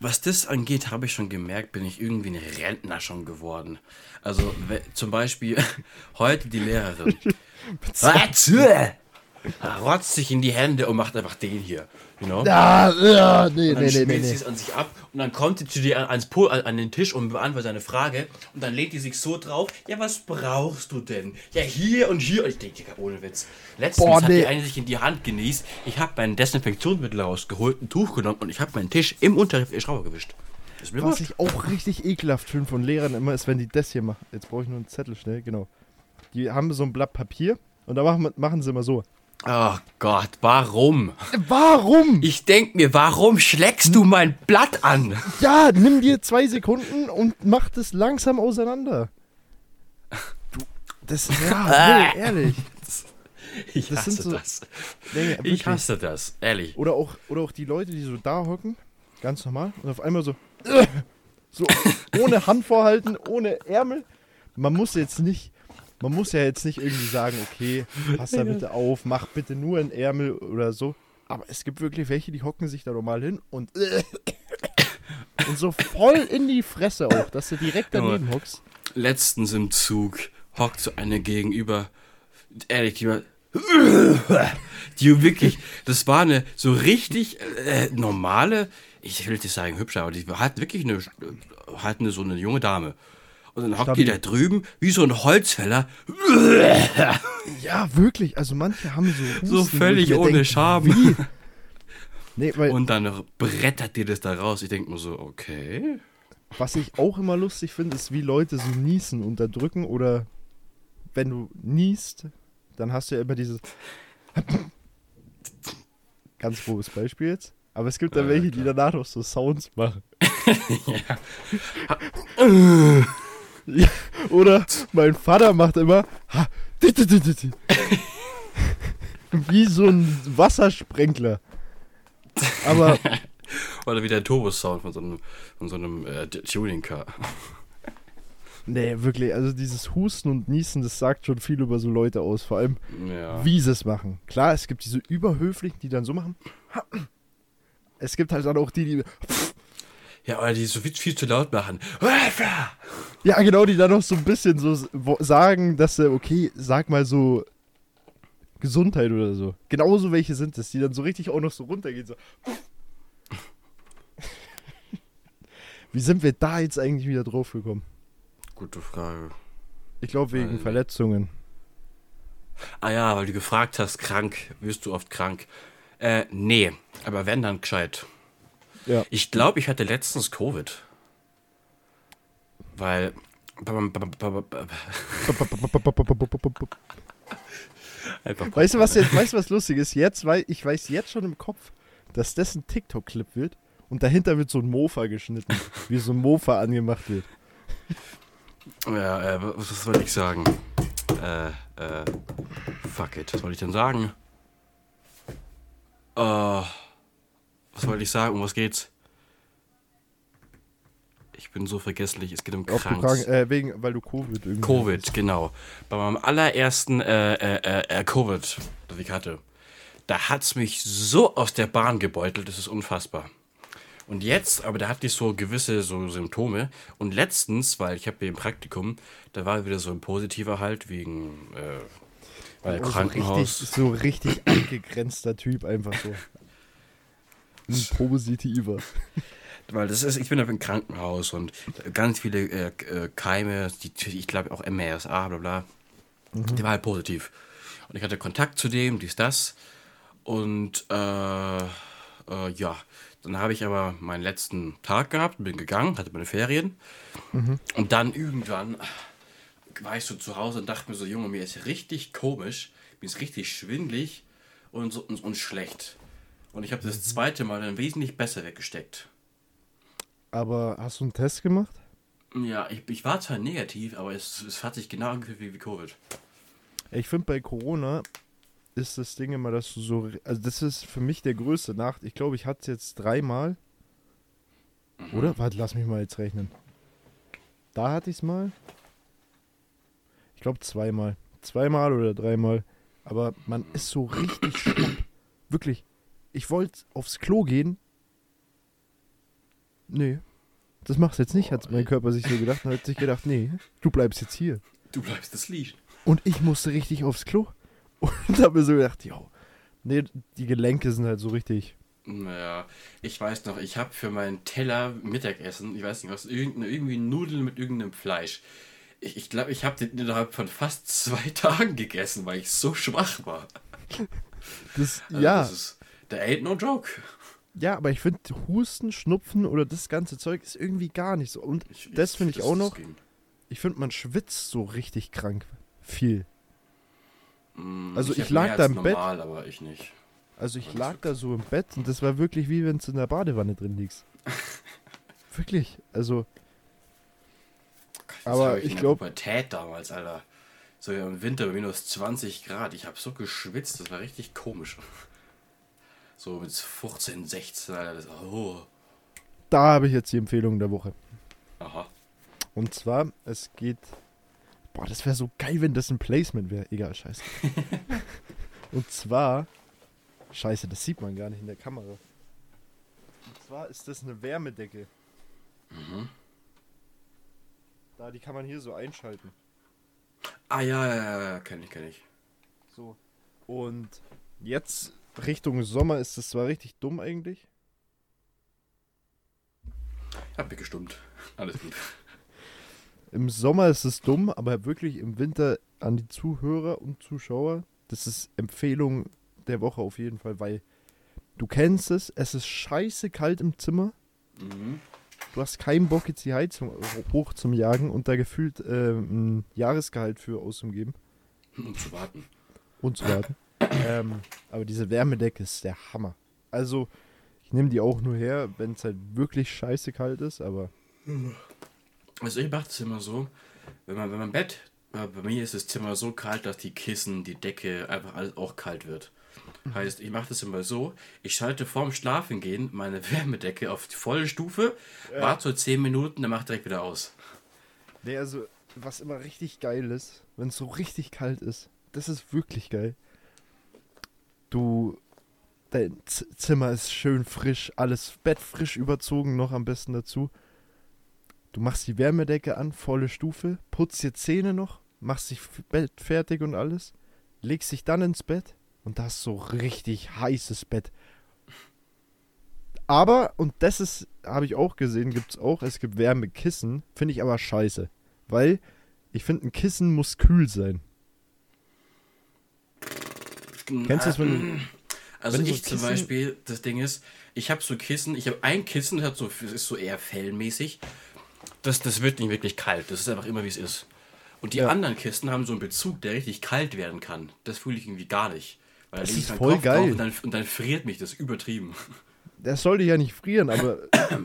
was das angeht, habe ich schon gemerkt, bin ich irgendwie ein Rentner schon geworden. Also, zum Beispiel heute die Lehrerin. Ratze! Rotzt sich in die Hände und macht einfach den hier. You know? Ah, ja, nee, Und dann nee, nee, schmiert nee, sie nee. es an sich ab und dann kommt sie zu dir an- ans Pol, an, an den Tisch und beantwortet seine Frage und dann legt die sich so drauf, ja, was brauchst du denn? Ja, hier und hier. Und ich denke, ohne Witz. Letztens Boah, hat nee. die eine sich in die Hand genießt, ich habe mein Desinfektionsmittel rausgeholt, ein Tuch genommen und ich habe meinen Tisch im Unterricht in die Schraube gewischt. Was wurscht. ich auch richtig ekelhaft finde von Lehrern immer ist, wenn die das hier machen. Jetzt brauche ich nur einen Zettel schnell, genau. Die haben so ein Blatt Papier und da machen, machen sie immer so. Oh Gott, warum? Warum? Ich denk mir, warum schlägst du mein Blatt an? Ja, nimm dir zwei Sekunden und mach das langsam auseinander. Du, das, ja, nee, ehrlich. Ich Das hasse so- das. Nee, Ich hasse das, ehrlich. Oder auch, oder auch die Leute, die so da hocken, ganz normal, und auf einmal so, so ohne Hand vorhalten, ohne Ärmel. Man muss jetzt nicht, man muss ja jetzt nicht irgendwie sagen, okay, pass da bitte auf, mach bitte nur einen Ärmel oder so. Aber es gibt wirklich welche, die hocken sich da normal hin und und so voll in die Fresse auch, dass du direkt daneben hockst. letztens im Zug hockt so eine gegenüber, ehrlich, die war, die wirklich, das war eine so richtig äh, normale, ich will nicht sagen hübsche, aber die war halt wirklich eine, halt eine so eine junge Dame. Und dann hockt die da drüben, wie so ein Holzfäller, Ja, wirklich. Also manche haben so so Husten, wo völlig ohne denk, Scham. Wie? Nee, Und dann brettert dir das da raus. Ich denke mir so, okay. Was ich auch immer lustig finde, ist, wie Leute so niesen unterdrücken oder wenn du niest, dann hast du ja immer dieses ganz grobes Beispiel jetzt. Aber es gibt dann Ja, welche, die danach noch so Sounds machen. ja. Oder mein Vater macht immer wie so ein Wassersprenkler. Aber Oder wie der Turbo-Sound von so einem, von so einem äh, Tuning-Car. nee, wirklich, also dieses Husten und Niesen, das sagt schon viel über so Leute aus. Vor allem, Ja. wie sie es machen. Klar, es gibt diese Überhöflichen, die dann so machen. Es gibt halt dann auch die, die. Ja, oder die so viel, viel zu laut machen. Ja, genau, die dann noch so ein bisschen so sagen, dass sie, okay, sag mal so Gesundheit oder so. Genauso welche sind es, die dann so richtig auch noch so runtergehen. So. Wie sind wir da jetzt eigentlich wieder drauf gekommen? Gute Frage. Ich glaube wegen Weiß Verletzungen. Ah ja, weil du gefragt hast, krank, wirst du oft krank? Äh, nee, aber wenn dann gescheit. Ja. Ich glaube, ich hatte letztens Covid. Weil. Weißt du, was jetzt, weißt du, was lustig ist? Jetzt, weil ich weiß jetzt schon im Kopf, dass das ein TikTok-Clip wird und dahinter wird so ein Mofa geschnitten, wie so ein Mofa angemacht wird. Ja, äh, was, soll ich sagen? Äh, äh, fuck it. Was soll ich denn sagen? Äh, was wollte ich sagen? Um was geht's? Ich bin so vergesslich, es geht um Kranks. krank, äh, wegen, weil du Covid irgendwie. Covid, genau. Bei meinem allerersten äh, äh, äh, äh, Covid, das ich hatte, da hat's mich so aus der Bahn gebeutelt, das ist unfassbar. Und jetzt, aber da hatte ich so gewisse so Symptome. Und letztens, weil ich habe hier im Praktikum, da war wieder so ein positiver halt wegen äh, weil Oh, so Krankenhaus. Richtig, so richtig abgegrenzter Typ, einfach so. Ein positiver. Weil das ist, ich bin auf im Krankenhaus und ganz viele äh, äh, Keime, die, ich glaube auch MRSA, bla bla, die war halt positiv. Und ich hatte Kontakt zu dem, dies, das. Und äh, äh, ja, dann habe ich aber meinen letzten Tag gehabt, bin gegangen, hatte meine Ferien. Und dann irgendwann war ich so zu Hause und dachte mir so, Junge, mir ist richtig komisch, mir ist richtig schwindlig und, so, und, und schlecht. Und ich habe das zweite Mal dann wesentlich besser weggesteckt. Aber hast du einen Test gemacht? Ja, ich, ich war zwar negativ, aber es, es hat sich genau angefühlt wie, wie Covid. Ich finde bei Corona ist das Ding immer, dass du so. Also, das ist für mich der größte Nacht. Ich glaube, ich hatte es jetzt dreimal. Oder? Warte, lass mich mal jetzt rechnen. Da hatte ich es mal. Ich glaube, zweimal. Zweimal oder dreimal. Aber man ist so richtig schlapp. Wirklich. Ich wollte aufs Klo gehen. Nee. Das machst du jetzt nicht, hat mein Körper sich so gedacht und hat sich gedacht, nee, du bleibst jetzt hier. Du bleibst das liegen. Und ich musste richtig aufs Klo. Und habe mir so gedacht, jo, nee, die Gelenke sind halt so richtig. Naja, ich weiß noch, ich habe für meinen Teller Mittagessen, ich weiß nicht was, irgendwie Nudeln mit irgendeinem Fleisch. Ich glaube, ich, glaub, ich habe den innerhalb von fast zwei Tagen gegessen, weil ich so schwach war. Das, Also ja, Das ist, der ain't no joke. ja, aber ich finde Husten, Schnupfen oder das ganze Zeug ist irgendwie gar nicht so. Und Ich, das finde ich das- auch noch, ging. ich finde, man schwitzt so richtig krank. Viel. Mm, Also ich hab lag da im Bett. normal, aber ich nicht. Also ich Das lag da so im Bett und das war wirklich wie wenn du in der Badewanne drin liegst. wirklich. Also, Das Aber ich in der glaub- Pubertät damals, Alter. So im Winter bei minus 20 Grad. Ich habe so geschwitzt, das war richtig komisch. So mit 15, 16, Alter. Das, oh. da habe ich jetzt die Empfehlung der Woche. Aha. Und zwar, es geht. Boah, das wäre so geil, wenn das ein Placement wäre. Egal, scheiße. Und zwar. Scheiße, das sieht man gar nicht in der Kamera. Und zwar ist das eine Wärmedecke. Mhm. Da, die kann man hier so einschalten. Ah ja, ja, ja, ja, kenn ich, kenn ich. So. Und jetzt Richtung Sommer ist das zwar richtig dumm eigentlich. Hab mich gestummt. Alles gut. Im Sommer ist es dumm, aber wirklich im Winter an die Zuhörer und Zuschauer, das ist Empfehlung der Woche auf jeden Fall, weil du kennst es, es ist scheiße kalt im Zimmer, Mhm. du hast keinen Bock jetzt die Heizung hoch zum Jagen und da gefühlt ähm, ein Jahresgehalt für auszugeben Um zu warten. und zu warten. Ähm, aber diese Wärmedecke ist der Hammer. Also, ich nehme die auch nur her, wenn es halt wirklich scheiße kalt ist, aber Also ich mache es immer so, wenn man, wenn man Bett, äh, bei mir ist das Zimmer so kalt, dass die Kissen, die Decke, einfach alles auch kalt wird. Heißt, ich mache das immer so, ich schalte vorm Schlafengehen meine Wärmedecke auf die volle Stufe, warte so 10 Minuten, dann mach direkt wieder aus. Nee, also, was immer richtig geil ist, wenn es so richtig kalt ist, das ist wirklich geil. Du, dein Z Zimmer ist schön frisch, alles Bett frisch überzogen, noch am besten dazu. Du machst die Wärmedecke an, volle Stufe, putzt dir Zähne noch, machst dich Bett fertig und alles, legst dich dann ins Bett und da hast so richtig heißes Bett. Aber, und das ist, habe ich auch gesehen, gibt es auch, es gibt Wärmekissen, finde ich aber scheiße. Weil ich finde, ein Kissen muss kühl sein. Kennst du das, wenn du- Also wenn du so ich zum Beispiel, das Ding ist, ich habe so Kissen, ich habe ein Kissen, das hat so, das ist so eher fellmäßig. Das, das wird nicht wirklich kalt, das ist einfach immer wie es ist. Und die Ja. anderen Kissen haben so einen Bezug, der richtig kalt werden kann. Das fühle ich irgendwie gar nicht. Weil da Das ich ist voll Kopf geil. Und dann, und dann friert mich das übertrieben. Das sollte ja nicht frieren, aber äh,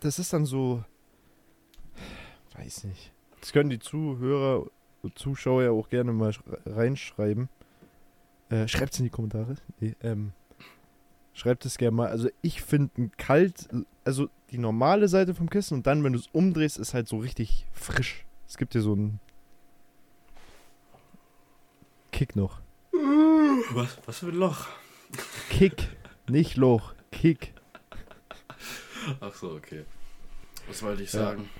das ist dann so. Weiß nicht. Das können die Zuhörer und Zuschauer ja auch gerne mal sch- reinschreiben. Äh, schreibt's in die Kommentare. Nee, ähm, Schreibt es gerne mal. Also ich finde ein kalt, also die normale Seite vom Kissen und dann, wenn du es umdrehst, ist halt so richtig frisch. Es gibt hier so einen Kick noch. Was, was für ein Loch? Kick, nicht Loch, Kick. Ach so, okay. Was wollte ich Ja. sagen?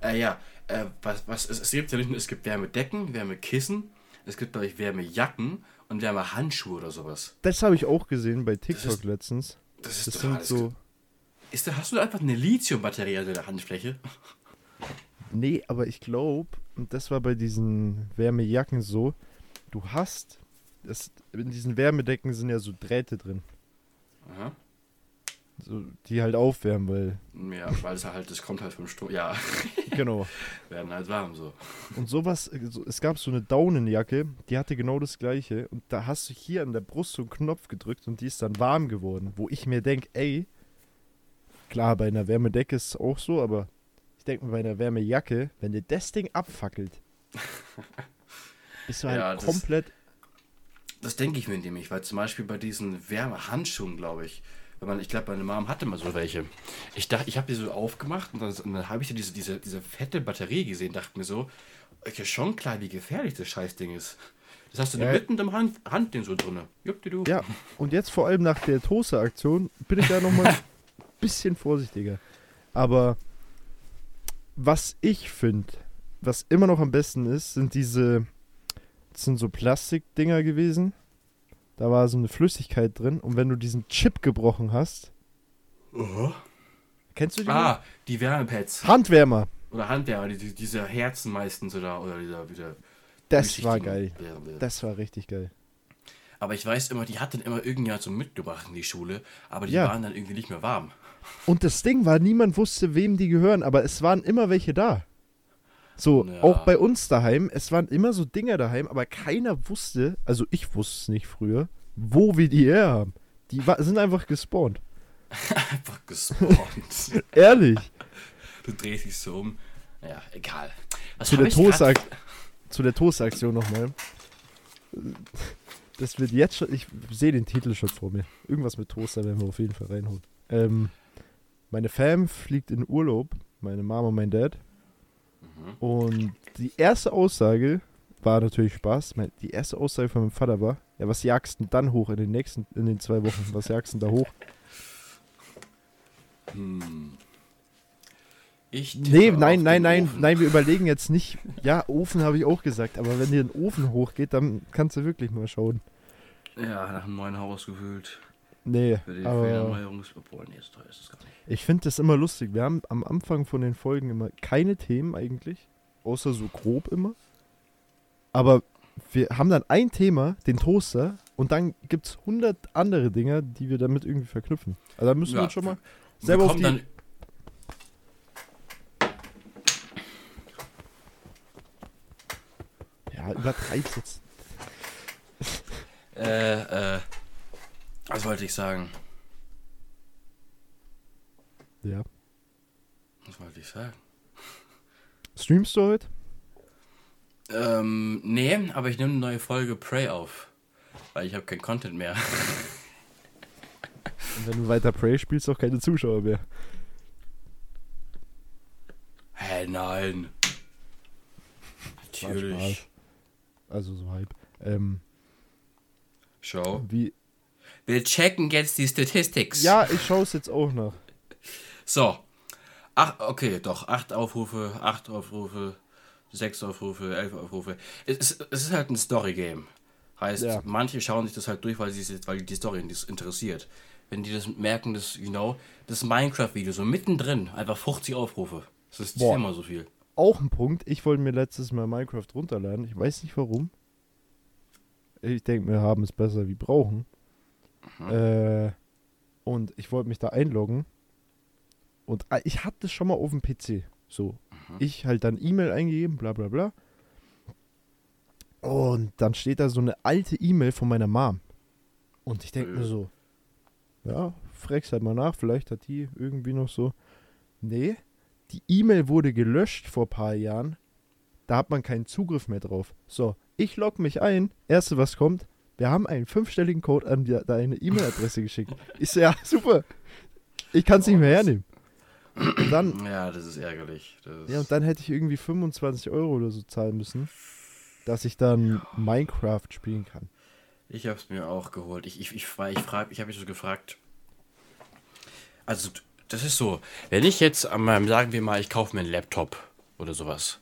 Äh, ja, äh, was, was, es, es gibt ja nicht nur, es gibt Wärmedecken, Wärmekissen, es gibt, glaube ich, Wärmejacken und Wärmehandschuhe oder sowas. Das habe ich auch gesehen bei TikTok ist- letztens. Das ist Das sind so. Ist da, hast du einfach eine Lithium-Batterie an der Handfläche? Nee, aber ich glaube, und das war bei diesen Wärmejacken so, du hast, das, in diesen Wärmedecken sind ja so Drähte drin, Aha. so, die halt aufwärmen, weil, Ja, weil es halt, das kommt halt vom Strom. Ja, genau. werden halt warm so. Und sowas, äh, es gab so eine Daunenjacke, die hatte genau das gleiche und da hast du hier an der Brust so einen Knopf gedrückt und die ist dann warm geworden, wo ich mir denke, ey, klar, bei einer Wärmedecke ist es auch so, aber ich denke mir bei einer Wärmejacke, wenn dir das Ding abfackelt, bist du halt Ja, das- komplett Das denke ich mir nämlich, weil zum Beispiel bei diesen Wärmehandschuhen, glaube ich, man, ich glaube, meine Mom hatte mal so welche. Ich dachte, ich habe die so aufgemacht und dann, dann habe ich da diese, diese, diese fette Batterie gesehen, dachte mir so, okay, schon klar, wie gefährlich das Scheißding ist. Das hast du Ja. mitten im Hand, Handding so drin. Du. Ja, und jetzt vor allem nach der Toaster-Aktion bin ich da nochmal ein bisschen vorsichtiger. Aber was ich finde, was immer noch am besten ist, sind diese, das sind so Plastikdinger gewesen. Da war so eine Flüssigkeit drin und wenn du diesen Chip gebrochen hast, Oh. kennst du die? Ah, die Wärmepads. Handwärmer. Oder Handwärmer, die, die, diese Herzen meistens oder, oder dieser wieder. Das war geil. Blablabla. Das war richtig geil. Aber ich weiß immer, die hat dann immer irgendjemand so mitgebracht in die Schule, aber die Ja. waren dann irgendwie nicht mehr warm. Und das Ding war, niemand wusste, wem die gehören, aber es waren immer welche da. So, Ja. auch bei uns daheim, es waren immer so Dinger daheim, aber keiner wusste, also ich wusste es nicht früher, wo wir die her haben. Die sind einfach gespawnt. Einfach gespawnt. Ehrlich. du drehst dich so um. Ja, egal. Was Zu der, grad- zu der Toast-Aktion nochmal. Das wird jetzt schon, ich sehe den Titel schon vor mir. Irgendwas mit Toaster werden wir auf jeden Fall reinholen. Ähm, meine Fam fliegt in Urlaub, meine Mama und mein Dad. Mhm. Und die erste Aussage war natürlich Spaß. Die erste Aussage von meinem Vater war, ja, was jagst du denn dann hoch in den nächsten, in den zwei Wochen? Was jagst du denn da hoch? Hm. Ich Nee, nein, nein, nein, Ofen. nein, wir überlegen jetzt nicht. Ja, Ofen habe ich auch gesagt, aber wenn dir ein Ofen hochgeht, dann kannst du wirklich mal schauen. Ja, nach einem neuen Haus gewühlt. Nee, Für die, Erneuerungs... Obwohl, nee, so teuer ist das gar nicht. ich finde das immer lustig. Wir haben am Anfang von den Folgen immer keine Themen eigentlich, außer so grob immer. Aber wir haben dann ein Thema, den Toaster, und dann gibt es 100 andere Dinge, die wir damit irgendwie verknüpfen. Also da müssen wir Ja, uns schon mal Wir selber auf die... dann... ja, übertreib's jetzt. Äh, äh... Was wollte ich sagen? Ja. Was wollte ich sagen? Streamst du heute? Ähm, nee, aber ich nehme eine neue Folge Prey auf. Weil ich habe kein Content mehr. Und wenn du weiter Prey spielst, auch keine Zuschauer mehr. Hä, nein. War Natürlich. Also so halb. Ähm, Show. wie... Wir checken jetzt die Statistics. Ja, ich schaue es jetzt auch noch. So. Ach, okay, doch. Acht Aufrufe, acht Aufrufe, sechs Aufrufe, elf Aufrufe. Es ist, es ist halt ein Story-Game. Heißt, Ja. manche schauen sich das halt durch, weil, sie, weil die Story interessiert. Wenn die das merken, dass, you know, das Minecraft-Video so mittendrin, einfach 50 Aufrufe. Das ist Boah. zehnmal so viel. Auch ein Punkt. Ich wollte mir letztes Mal Minecraft runterladen. Ich weiß nicht warum. Ich denke, wir haben es besser wie brauchen. Äh, und ich wollte mich da einloggen. Und äh, ich hatte schon mal auf dem PC. So. Ich halt dann E-Mail eingegeben, bla bla bla. Und dann steht da so eine alte E-Mail von meiner Mom. Und ich denke Äh. mir so, ja, frag's halt mal nach, vielleicht hat die irgendwie noch so. Nee, die E-Mail wurde gelöscht vor ein paar Jahren. Da hat man keinen Zugriff mehr drauf. So, ich log mich ein. Erste, was kommt, wir haben einen fünfstelligen Code an die, deine E-Mail-Adresse geschickt. Ich so, ja, super. Ich kann es nicht mehr hernehmen. Und dann, Ja, das ist ärgerlich. Das ja, und dann hätte ich irgendwie 25 Euro oder so zahlen müssen, dass ich dann Minecraft spielen kann. Ich habe es mir auch geholt. Ich, ich, ich, ich, frag- ich habe mich so gefragt. Also, das ist so. Wenn ich jetzt an meinem, sagen wir mal, ich kaufe mir einen Laptop oder sowas.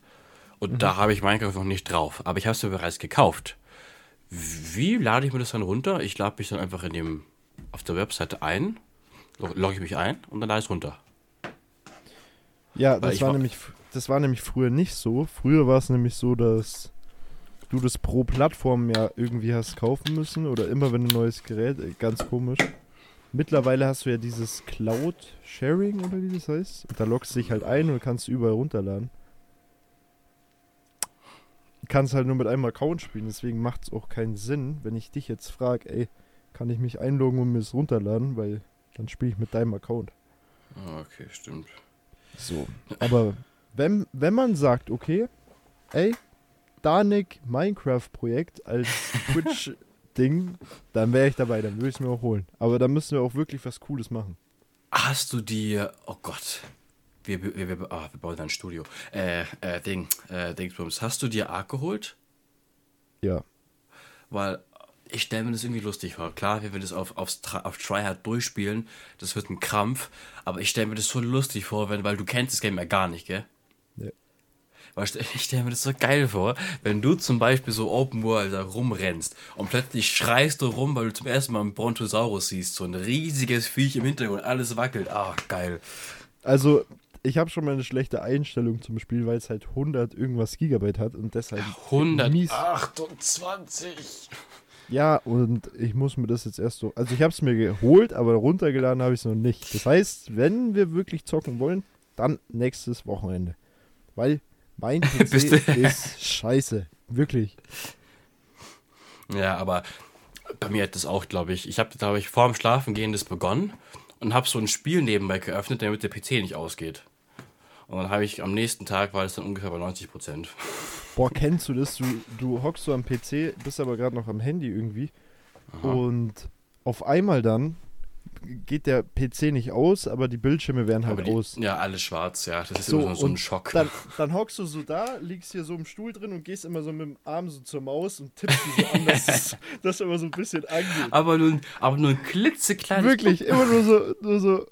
Und da habe ich Minecraft noch nicht drauf. Aber ich habe es mir bereits gekauft. Wie lade ich mir das dann runter? Ich lade mich dann einfach in dem, auf der Webseite ein, log- logge ich mich ein und dann lade ich es runter. Ja, das war, war- nämlich, das war nämlich früher nicht so. Früher war es nämlich so, dass du das pro Plattform ja irgendwie hast kaufen müssen oder immer wenn ein neues Gerät, äh, ganz komisch. Mittlerweile hast du ja dieses Cloud-Sharing oder wie das heißt. Und da loggst du dich halt ein und kannst überall runterladen. Kannst halt nur mit einem Account spielen, deswegen macht es auch keinen Sinn, wenn ich dich jetzt frage, ey, kann ich mich einloggen und mir das runterladen, weil dann spiele ich mit deinem Account. Ah, Okay, stimmt. So. Aber wenn, wenn man sagt, okay, ey, Danik Minecraft-Projekt als Twitch-Ding, dann wäre ich dabei, dann würde ich es mir auch holen. Aber da müssen wir auch wirklich was Cooles machen. Hast du dir, oh Gott, wir, wir, wir, ah, wir bauen ein Studio. Äh, äh, Ding, äh, Dingsbums, hast du dir Arc geholt? Ja. Weil ich stelle mir das irgendwie lustig vor. Klar, wenn wir das auf, aufs, Tra- auf Tryhard durchspielen, das wird ein Krampf, aber ich stelle mir das so lustig vor, wenn, weil du kennst das Game ja gar nicht, gell? Nee. Weil ich ich stelle mir das so geil vor, wenn du zum Beispiel so Open World da rumrennst und plötzlich schreist du rum, weil du zum ersten Mal einen Brontosaurus siehst, so ein riesiges Viech im Hintergrund, alles wackelt. Ah, geil. Also, ich habe schon mal eine schlechte Einstellung zum Spiel, weil es halt 100 irgendwas Gigabyte hat und deshalb mies. 128. Ja, und ich muss mir das jetzt erst so. Also, ich habe es mir geholt, aber runtergeladen habe ich es noch nicht. Das heißt, wenn wir wirklich zocken wollen, dann nächstes Wochenende. Weil mein PC ist scheiße. Wirklich. Ja, aber bei mir hat das auch, glaube ich, ich habe, glaube ich, vor dem Schlafengehen das begonnen und habe so ein Spiel nebenbei geöffnet, damit der PC nicht ausgeht. Und dann habe ich am nächsten Tag war es dann ungefähr bei 90 Prozent. Boah, kennst du das? Du, du hockst so am PC, bist aber gerade noch am Handy irgendwie. Und auf einmal dann geht der PC nicht aus, aber die Bildschirme werden halt die, aus. ja, alles schwarz, ja. Das ist So, immer so ein Schock. Dann, dann hockst du so da, liegst hier so im Stuhl drin und gehst immer so mit dem Arm so zur Maus und tippst die so an, dass es- dass immer so ein bisschen angeht. aber, nur, aber nur ein klitzekleines. Wirklich, immer nur so, nur so.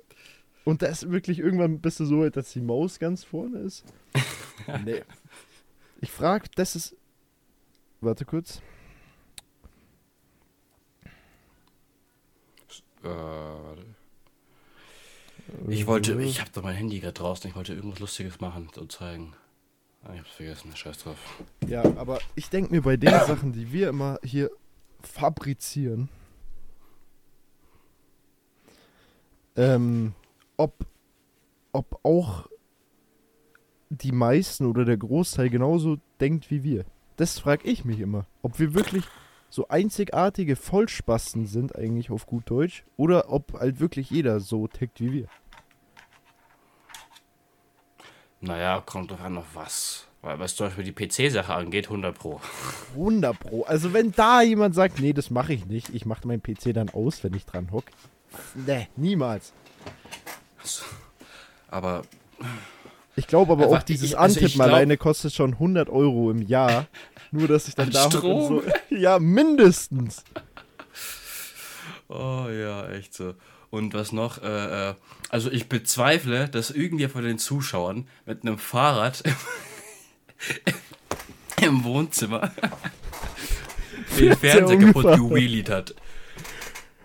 Und das wirklich irgendwann bist du so weit, dass die Maus ganz vorne ist. nee. Ich frag, das ist. Warte kurz. Äh, warte. ich wollte, ich habe doch mein Handy gerade draußen, ich wollte irgendwas Lustiges machen und zeigen. Ah, ich hab's vergessen, scheiß drauf. Ja, aber ich denke mir bei den Sachen, die wir immer hier fabrizieren, ähm, ob, ob auch die meisten oder der Großteil genauso denkt wie wir. Das frage ich mich immer. Ob wir wirklich so einzigartige Vollspasten sind, eigentlich auf gut Deutsch, oder ob halt wirklich jeder so tickt wie wir. Naja, kommt doch an, auf was. Weil was zum Beispiel die PC-Sache angeht, 100 Pro. 100 Pro. Also wenn da jemand sagt, nee, das mache ich nicht, ich mache meinen PC dann aus, wenn ich dran hock. Nee, niemals. Aber Ich glaube aber auch, dieses ich- also ich Antippen glaub- alleine kostet schon 100 Euro im Jahr. Nur, dass ich dann An da so. Ja, mindestens. Oh ja, echt so. Und was noch? Äh, äh, also ich bezweifle, dass irgendwer von den Zuschauern mit einem Fahrrad im Wohnzimmer den Fernseher kaputt gewheelied hat.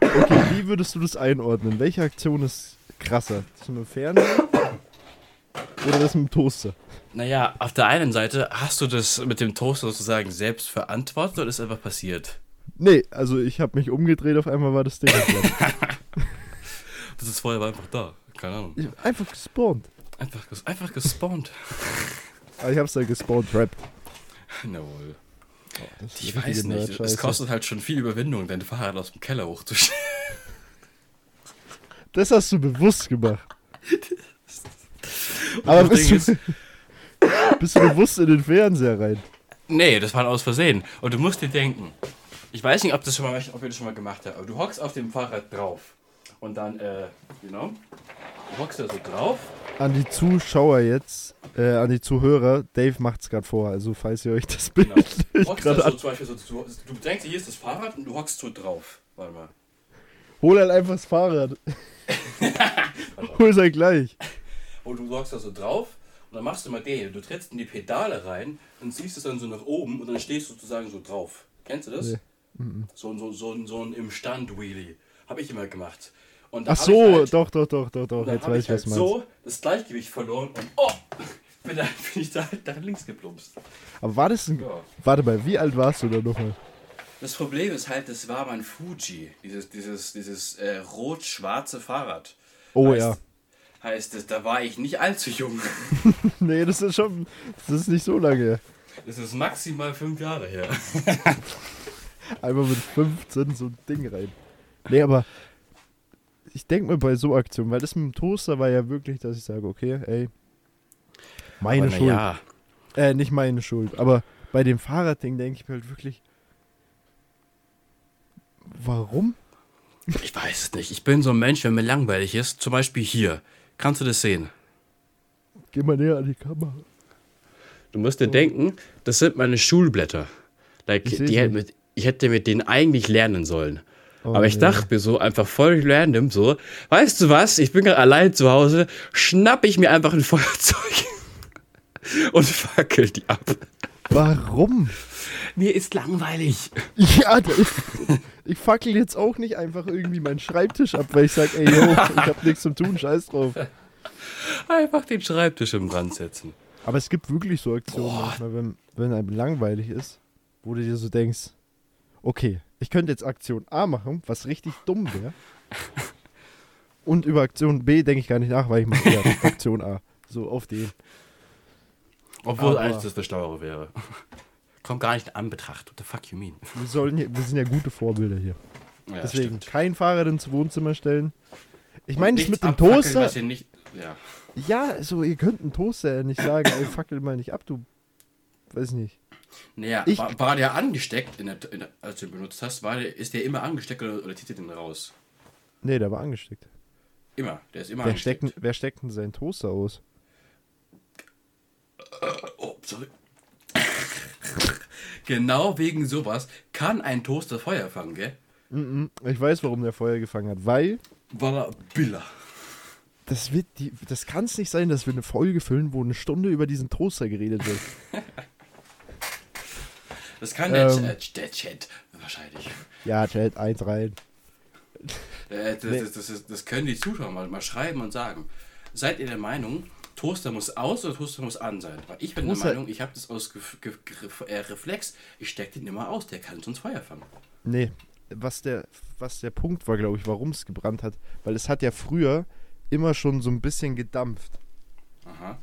Okay, wie würdest du das einordnen? Welche Aktion ist krasser? Das mit dem Fernseher? Oder das mit dem Toaster? Naja, auf der einen Seite hast du das mit dem Toaster sozusagen selbst verantwortet oder ist einfach passiert? Nee, also ich habe mich umgedreht, auf einmal war das Ding. Das ist vorher war einfach da. Keine Ahnung. Ich hab einfach gespawnt. Einfach, einfach gespawnt. Aber ich hab's da gespawnt, Rap. Jawohl. Ist Ich weiß nicht. Es kostet halt schon viel Überwindung, dein Fahrrad aus dem Keller hochzuschieben. Das hast du bewusst gemacht. Aber bist du, bist du bewusst in den Fernseher rein? Nee, das war aus Versehen. Und du musst dir denken, Ich weiß nicht, ob, das schon mal, ob ihr das schon mal gemacht habt, aber du hockst auf dem Fahrrad drauf. Und dann, äh, genau, du hockst da so drauf. An die Zuschauer jetzt, äh, an die Zuhörer, Dave macht's gerade vor, also falls ihr euch das Bild Genau. nicht gerade so an. zum Beispiel so, du, du denkst, hier ist das Fahrrad und du hockst so drauf. Warte mal. Hol halt einfach das Fahrrad. Hol's halt gleich. Und du hockst da so drauf und dann machst du mal den. Du trittst in die Pedale rein und ziehst es dann so nach oben und dann stehst du sozusagen so drauf. Kennst du das? Nee. So, so, so, so ein im Stand Wheelie. Habe ich immer gemacht. Und Ach so, halt, doch, doch, doch, doch, doch. Jetzt weiß ich, was halt du meinst. so das Gleichgewicht verloren und oh, bin, da, bin ich da halt nach links geplumpst. Aber war das ein. Ja. Warte mal, wie alt warst du da nochmal? Das Problem ist halt, das war mein Fuji, dieses, dieses, dieses äh, rot-schwarze Fahrrad. Oh heißt, ja. Heißt es, da war ich nicht allzu jung. Nee, das ist schon. Das ist nicht so lange. her. Das ist maximal fünf Jahre her. Einmal mit 15 so ein Ding rein. Nee, aber. Ich denke mir bei so Aktionen, weil das mit dem Toaster war ja wirklich, dass ich sage, okay, ey. Meine Schuld. Ja, Äh, nicht meine Schuld. Aber bei dem Fahrradding denke ich mir halt wirklich. Warum? ich weiß es nicht. Ich bin so ein Mensch, wenn mir langweilig ist, zum Beispiel hier. Kannst du das sehen? Geh mal näher an die Kamera. Du musst dir denken, das sind meine Schulblätter. Like, Ich hätten mit, ich hätte mit denen eigentlich lernen sollen. Oh, Aber ich nee. dachte mir so, einfach voll random so, weißt du was, ich bin gerade allein zu Hause, schnapp ich mir einfach ein Feuerzeug und fackel die ab. Warum? Mir ist langweilig. Ja, ist, ich fackel jetzt auch nicht einfach irgendwie meinen Schreibtisch ab, weil ich sag, ey, yo, ich hab nichts zum tun, scheiß drauf. Einfach den Schreibtisch im Brand setzen. Aber es gibt wirklich so Aktionen, manchmal, wenn, wenn einem langweilig ist, wo du dir so denkst, okay, ich könnte jetzt Aktion A machen, was richtig dumm wäre. Und über Aktion B denke ich gar nicht nach, weil ich mache ja Aktion A. So auf den. Obwohl Aber- eigentlich das der Schlauere wäre. Kommt gar nicht in Anbetracht. What the fuck you mean? Wir, sollen hier, wir sind ja gute Vorbilder hier. Ja, Deswegen stimmt. kein Fahrrad ins Wohnzimmer stellen. Ich meine, das nichts mit dem Toaster. nicht, ja. Ja, so, ihr könnt einen Toaster ja nicht sagen, ey, fackel mal nicht ab, du. Weiß nicht. Naja, Ich- war, war der angesteckt, in der, in der, als du ihn benutzt hast? War der, ist der immer angesteckt oder, oder zieht ihr den raus? Nee, der war angesteckt. Immer, der ist immer Wer angesteckt. steckt, wer steckt denn seinen Toaster aus? Oh, sorry. Genau wegen sowas kann ein Toaster Feuer fangen, gell? Mhm, Ich weiß, warum der Feuer gefangen hat, weil War er Biller. das wird die, das kann es nicht sein, dass wir eine Folge füllen, wo eine Stunde über diesen Toaster geredet wird. Das kann der, Ähm. Chat, der Chat wahrscheinlich. ja, Chat, eins rein. Äh, das, das, das, das können die Zuschauer mal, mal schreiben und sagen. Seid ihr der Meinung, Toaster muss aus oder Toaster muss an sein? Weil ich bin Toaster- der Meinung, ich habe das aus Gef- Ge Ge äh, Reflex, ich stecke den immer aus, der kann sonst Feuer fangen. Nee, was der, was der Punkt war, glaube ich, warum es gebrannt hat, weil es hat ja früher immer schon so ein bisschen gedampft. Aha.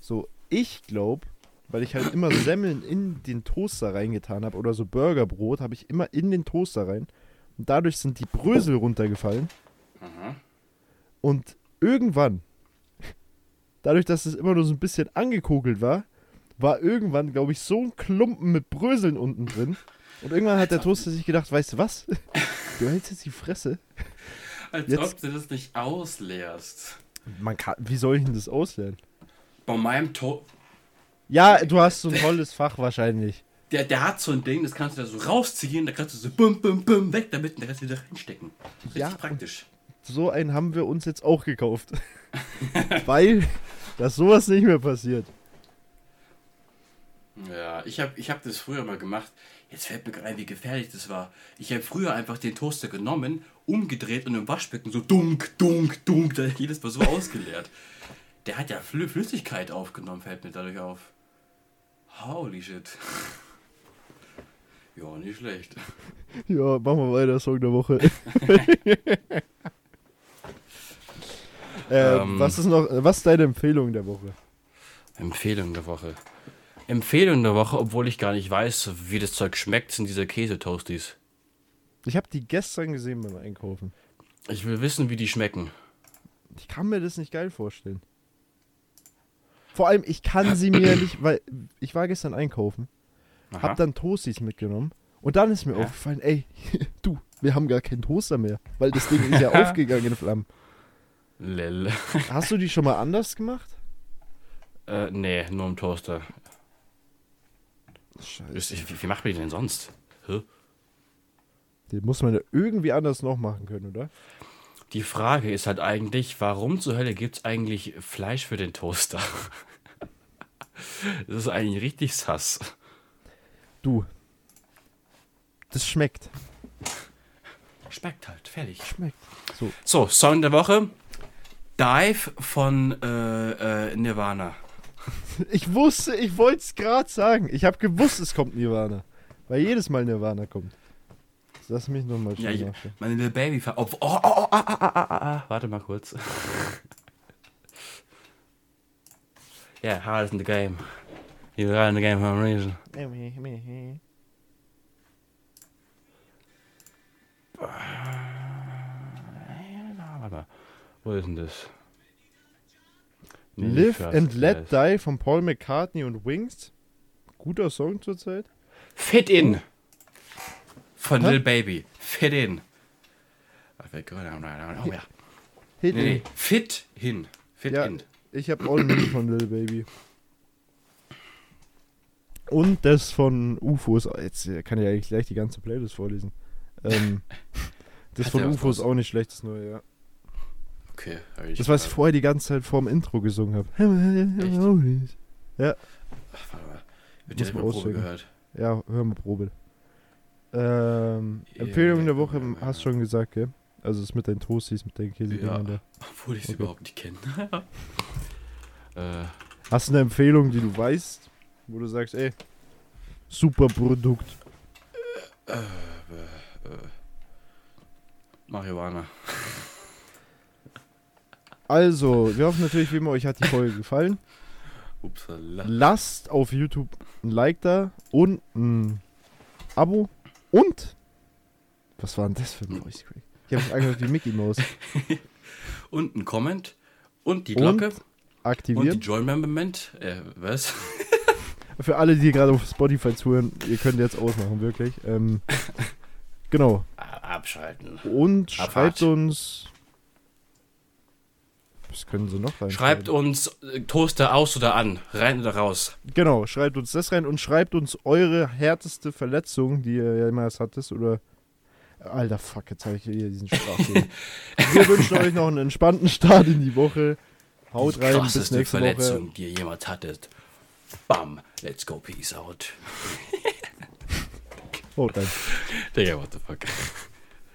So, ich glaube, weil ich halt immer Semmeln in den Toaster reingetan habe oder so Burgerbrot, habe ich immer in den Toaster rein. Und dadurch sind die Brösel runtergefallen. Aha. Und irgendwann, dadurch, dass es immer nur so ein bisschen angekokelt war, war irgendwann, glaube ich, so ein Klumpen mit Bröseln unten drin. Und irgendwann hat der Toaster sich gedacht, weißt du was? Du hältst jetzt die Fresse. Als Jetzt- ob du das nicht ausleerst. Man kann, wie soll ich denn das auslernen? Bei meinem To Ja, du hast so ein tolles Fach wahrscheinlich. der, der hat so ein Ding, das kannst du da so rausziehen, da kannst du so bum, bum, bum, weg damit und der Rest wieder reinstecken. Richtig Ja. praktisch. So einen haben wir uns jetzt auch gekauft. Weil, dass sowas nicht mehr passiert. Ja, ich habe ich hab das früher mal gemacht. Jetzt fällt mir gerade ein, wie gefährlich das war. Ich habe früher einfach den Toaster genommen, umgedreht und im Waschbecken so dunk, dunk, dunk, da jedes Mal so ausgeleert. Der hat ja Flü Flüssigkeit aufgenommen, fällt mir dadurch auf. Holy shit. Ja, nicht schlecht. Ja, machen wir weiter, Song der Woche. Äh, Ähm. was ist noch, was ist deine Empfehlung der Woche? Empfehlung der Woche. Empfehlung der Woche, obwohl ich gar nicht weiß, wie das Zeug schmeckt, sind diese Käsetoasties. Ich habe die gestern gesehen beim Einkaufen. Ich will wissen, wie die schmecken. Ich kann mir das nicht geil vorstellen. Vor allem, ich kann sie mir nicht, weil ich war gestern einkaufen, Aha. hab dann Toasties mitgenommen Und dann ist mir Ja. aufgefallen, ey, du, wir haben gar keinen Toaster mehr, weil das Ding ist ja aufgegangen in Flammen. Lel. Hast du die schon mal anders gemacht? Äh, nee, nur im Toaster. Scheiße. Wie, wie macht man die denn sonst? Hä? Den muss man ja irgendwie anders noch machen können, oder? Die Frage ist halt eigentlich, warum zur Hölle gibt es eigentlich Fleisch für den Toaster? Das ist eigentlich richtig sass. Du. Das schmeckt. Schmeckt halt, fertig. Schmeckt. So. So, Song der Woche. Dive von äh, äh, Nirvana. Ich wusste, ich wollte es gerade sagen. Ich habe gewusst, es kommt Nirvana. Weil jedes Mal Nirvana kommt. Lass mich nochmal Ja, schnell ich, meine Little Baby. Oh, oh, oh, oh, ah, ah, ah, ah, ah. Warte mal kurz. yeah, hardest in the game. You're hard in the game for a reason. Wo ist denn das? Nee, Live and Let Class. Die von Paul McCartney und Wings. Guter Song zurzeit. Fit in. Von Hä? Lil Baby. Fit in. Oh, ja. Hit Nee, nee. in. Fit hin. Fit Ja. in. Ich habe All Me von Lil Baby. Und das von UFOs. Jetzt äh, kann ich eigentlich gleich die ganze Playlist vorlesen. Ähm, das Hat von UFOs auch nicht schlecht, das neue, ja. Okay. ich Das, was ich vorher die ganze Zeit vorm Intro gesungen habe. Echt? Ja, Ach, warte mal. Wird direkt mal Probe gehört. ja, hör mal Probe. Ähm, Ja, Empfehlung der Woche, ja, hast schon gesagt, gell? Also es mit deinen Toasties, mit deinen Käsedingern Ja. Obwohl ich sie Okay. überhaupt nicht kenne. äh, Hast du eine Empfehlung, die du weißt, wo du sagst, ey, super Produkt. äh, äh, Marihuana. Also, wir hoffen natürlich, wie immer, euch hat die Folge gefallen. Upsala. Lasst auf YouTube ein Like da und ein Abo und was war denn das für ein Voice Crack? Ich habe mich angehört wie Mickey Mouse. Und ein Comment. Und die Glocke. Und Und, aktivieren. die Join-Memberment. Äh, was? Für alle, die gerade auf Spotify zuhören, ihr könnt jetzt ausmachen, wirklich. Ähm, genau. Abschalten. Und Abfahrt. schreibt uns. Was können sie noch rein? Schreibt uns äh, Toaster aus oder an. Rein oder raus. Genau, schreibt uns das rein und schreibt uns eure härteste Verletzung, die ihr jemals hattet oder. Alter, fuck, jetzt habe ich hier diesen Sprachfehler. Wir wünschen euch noch einen entspannten Start in die Woche. Haut die rein, bis nächste Verletzung, Woche. die ihr jemals hattet. Bam. Let's go. Peace out. Haut rein. Digga, what the fuck.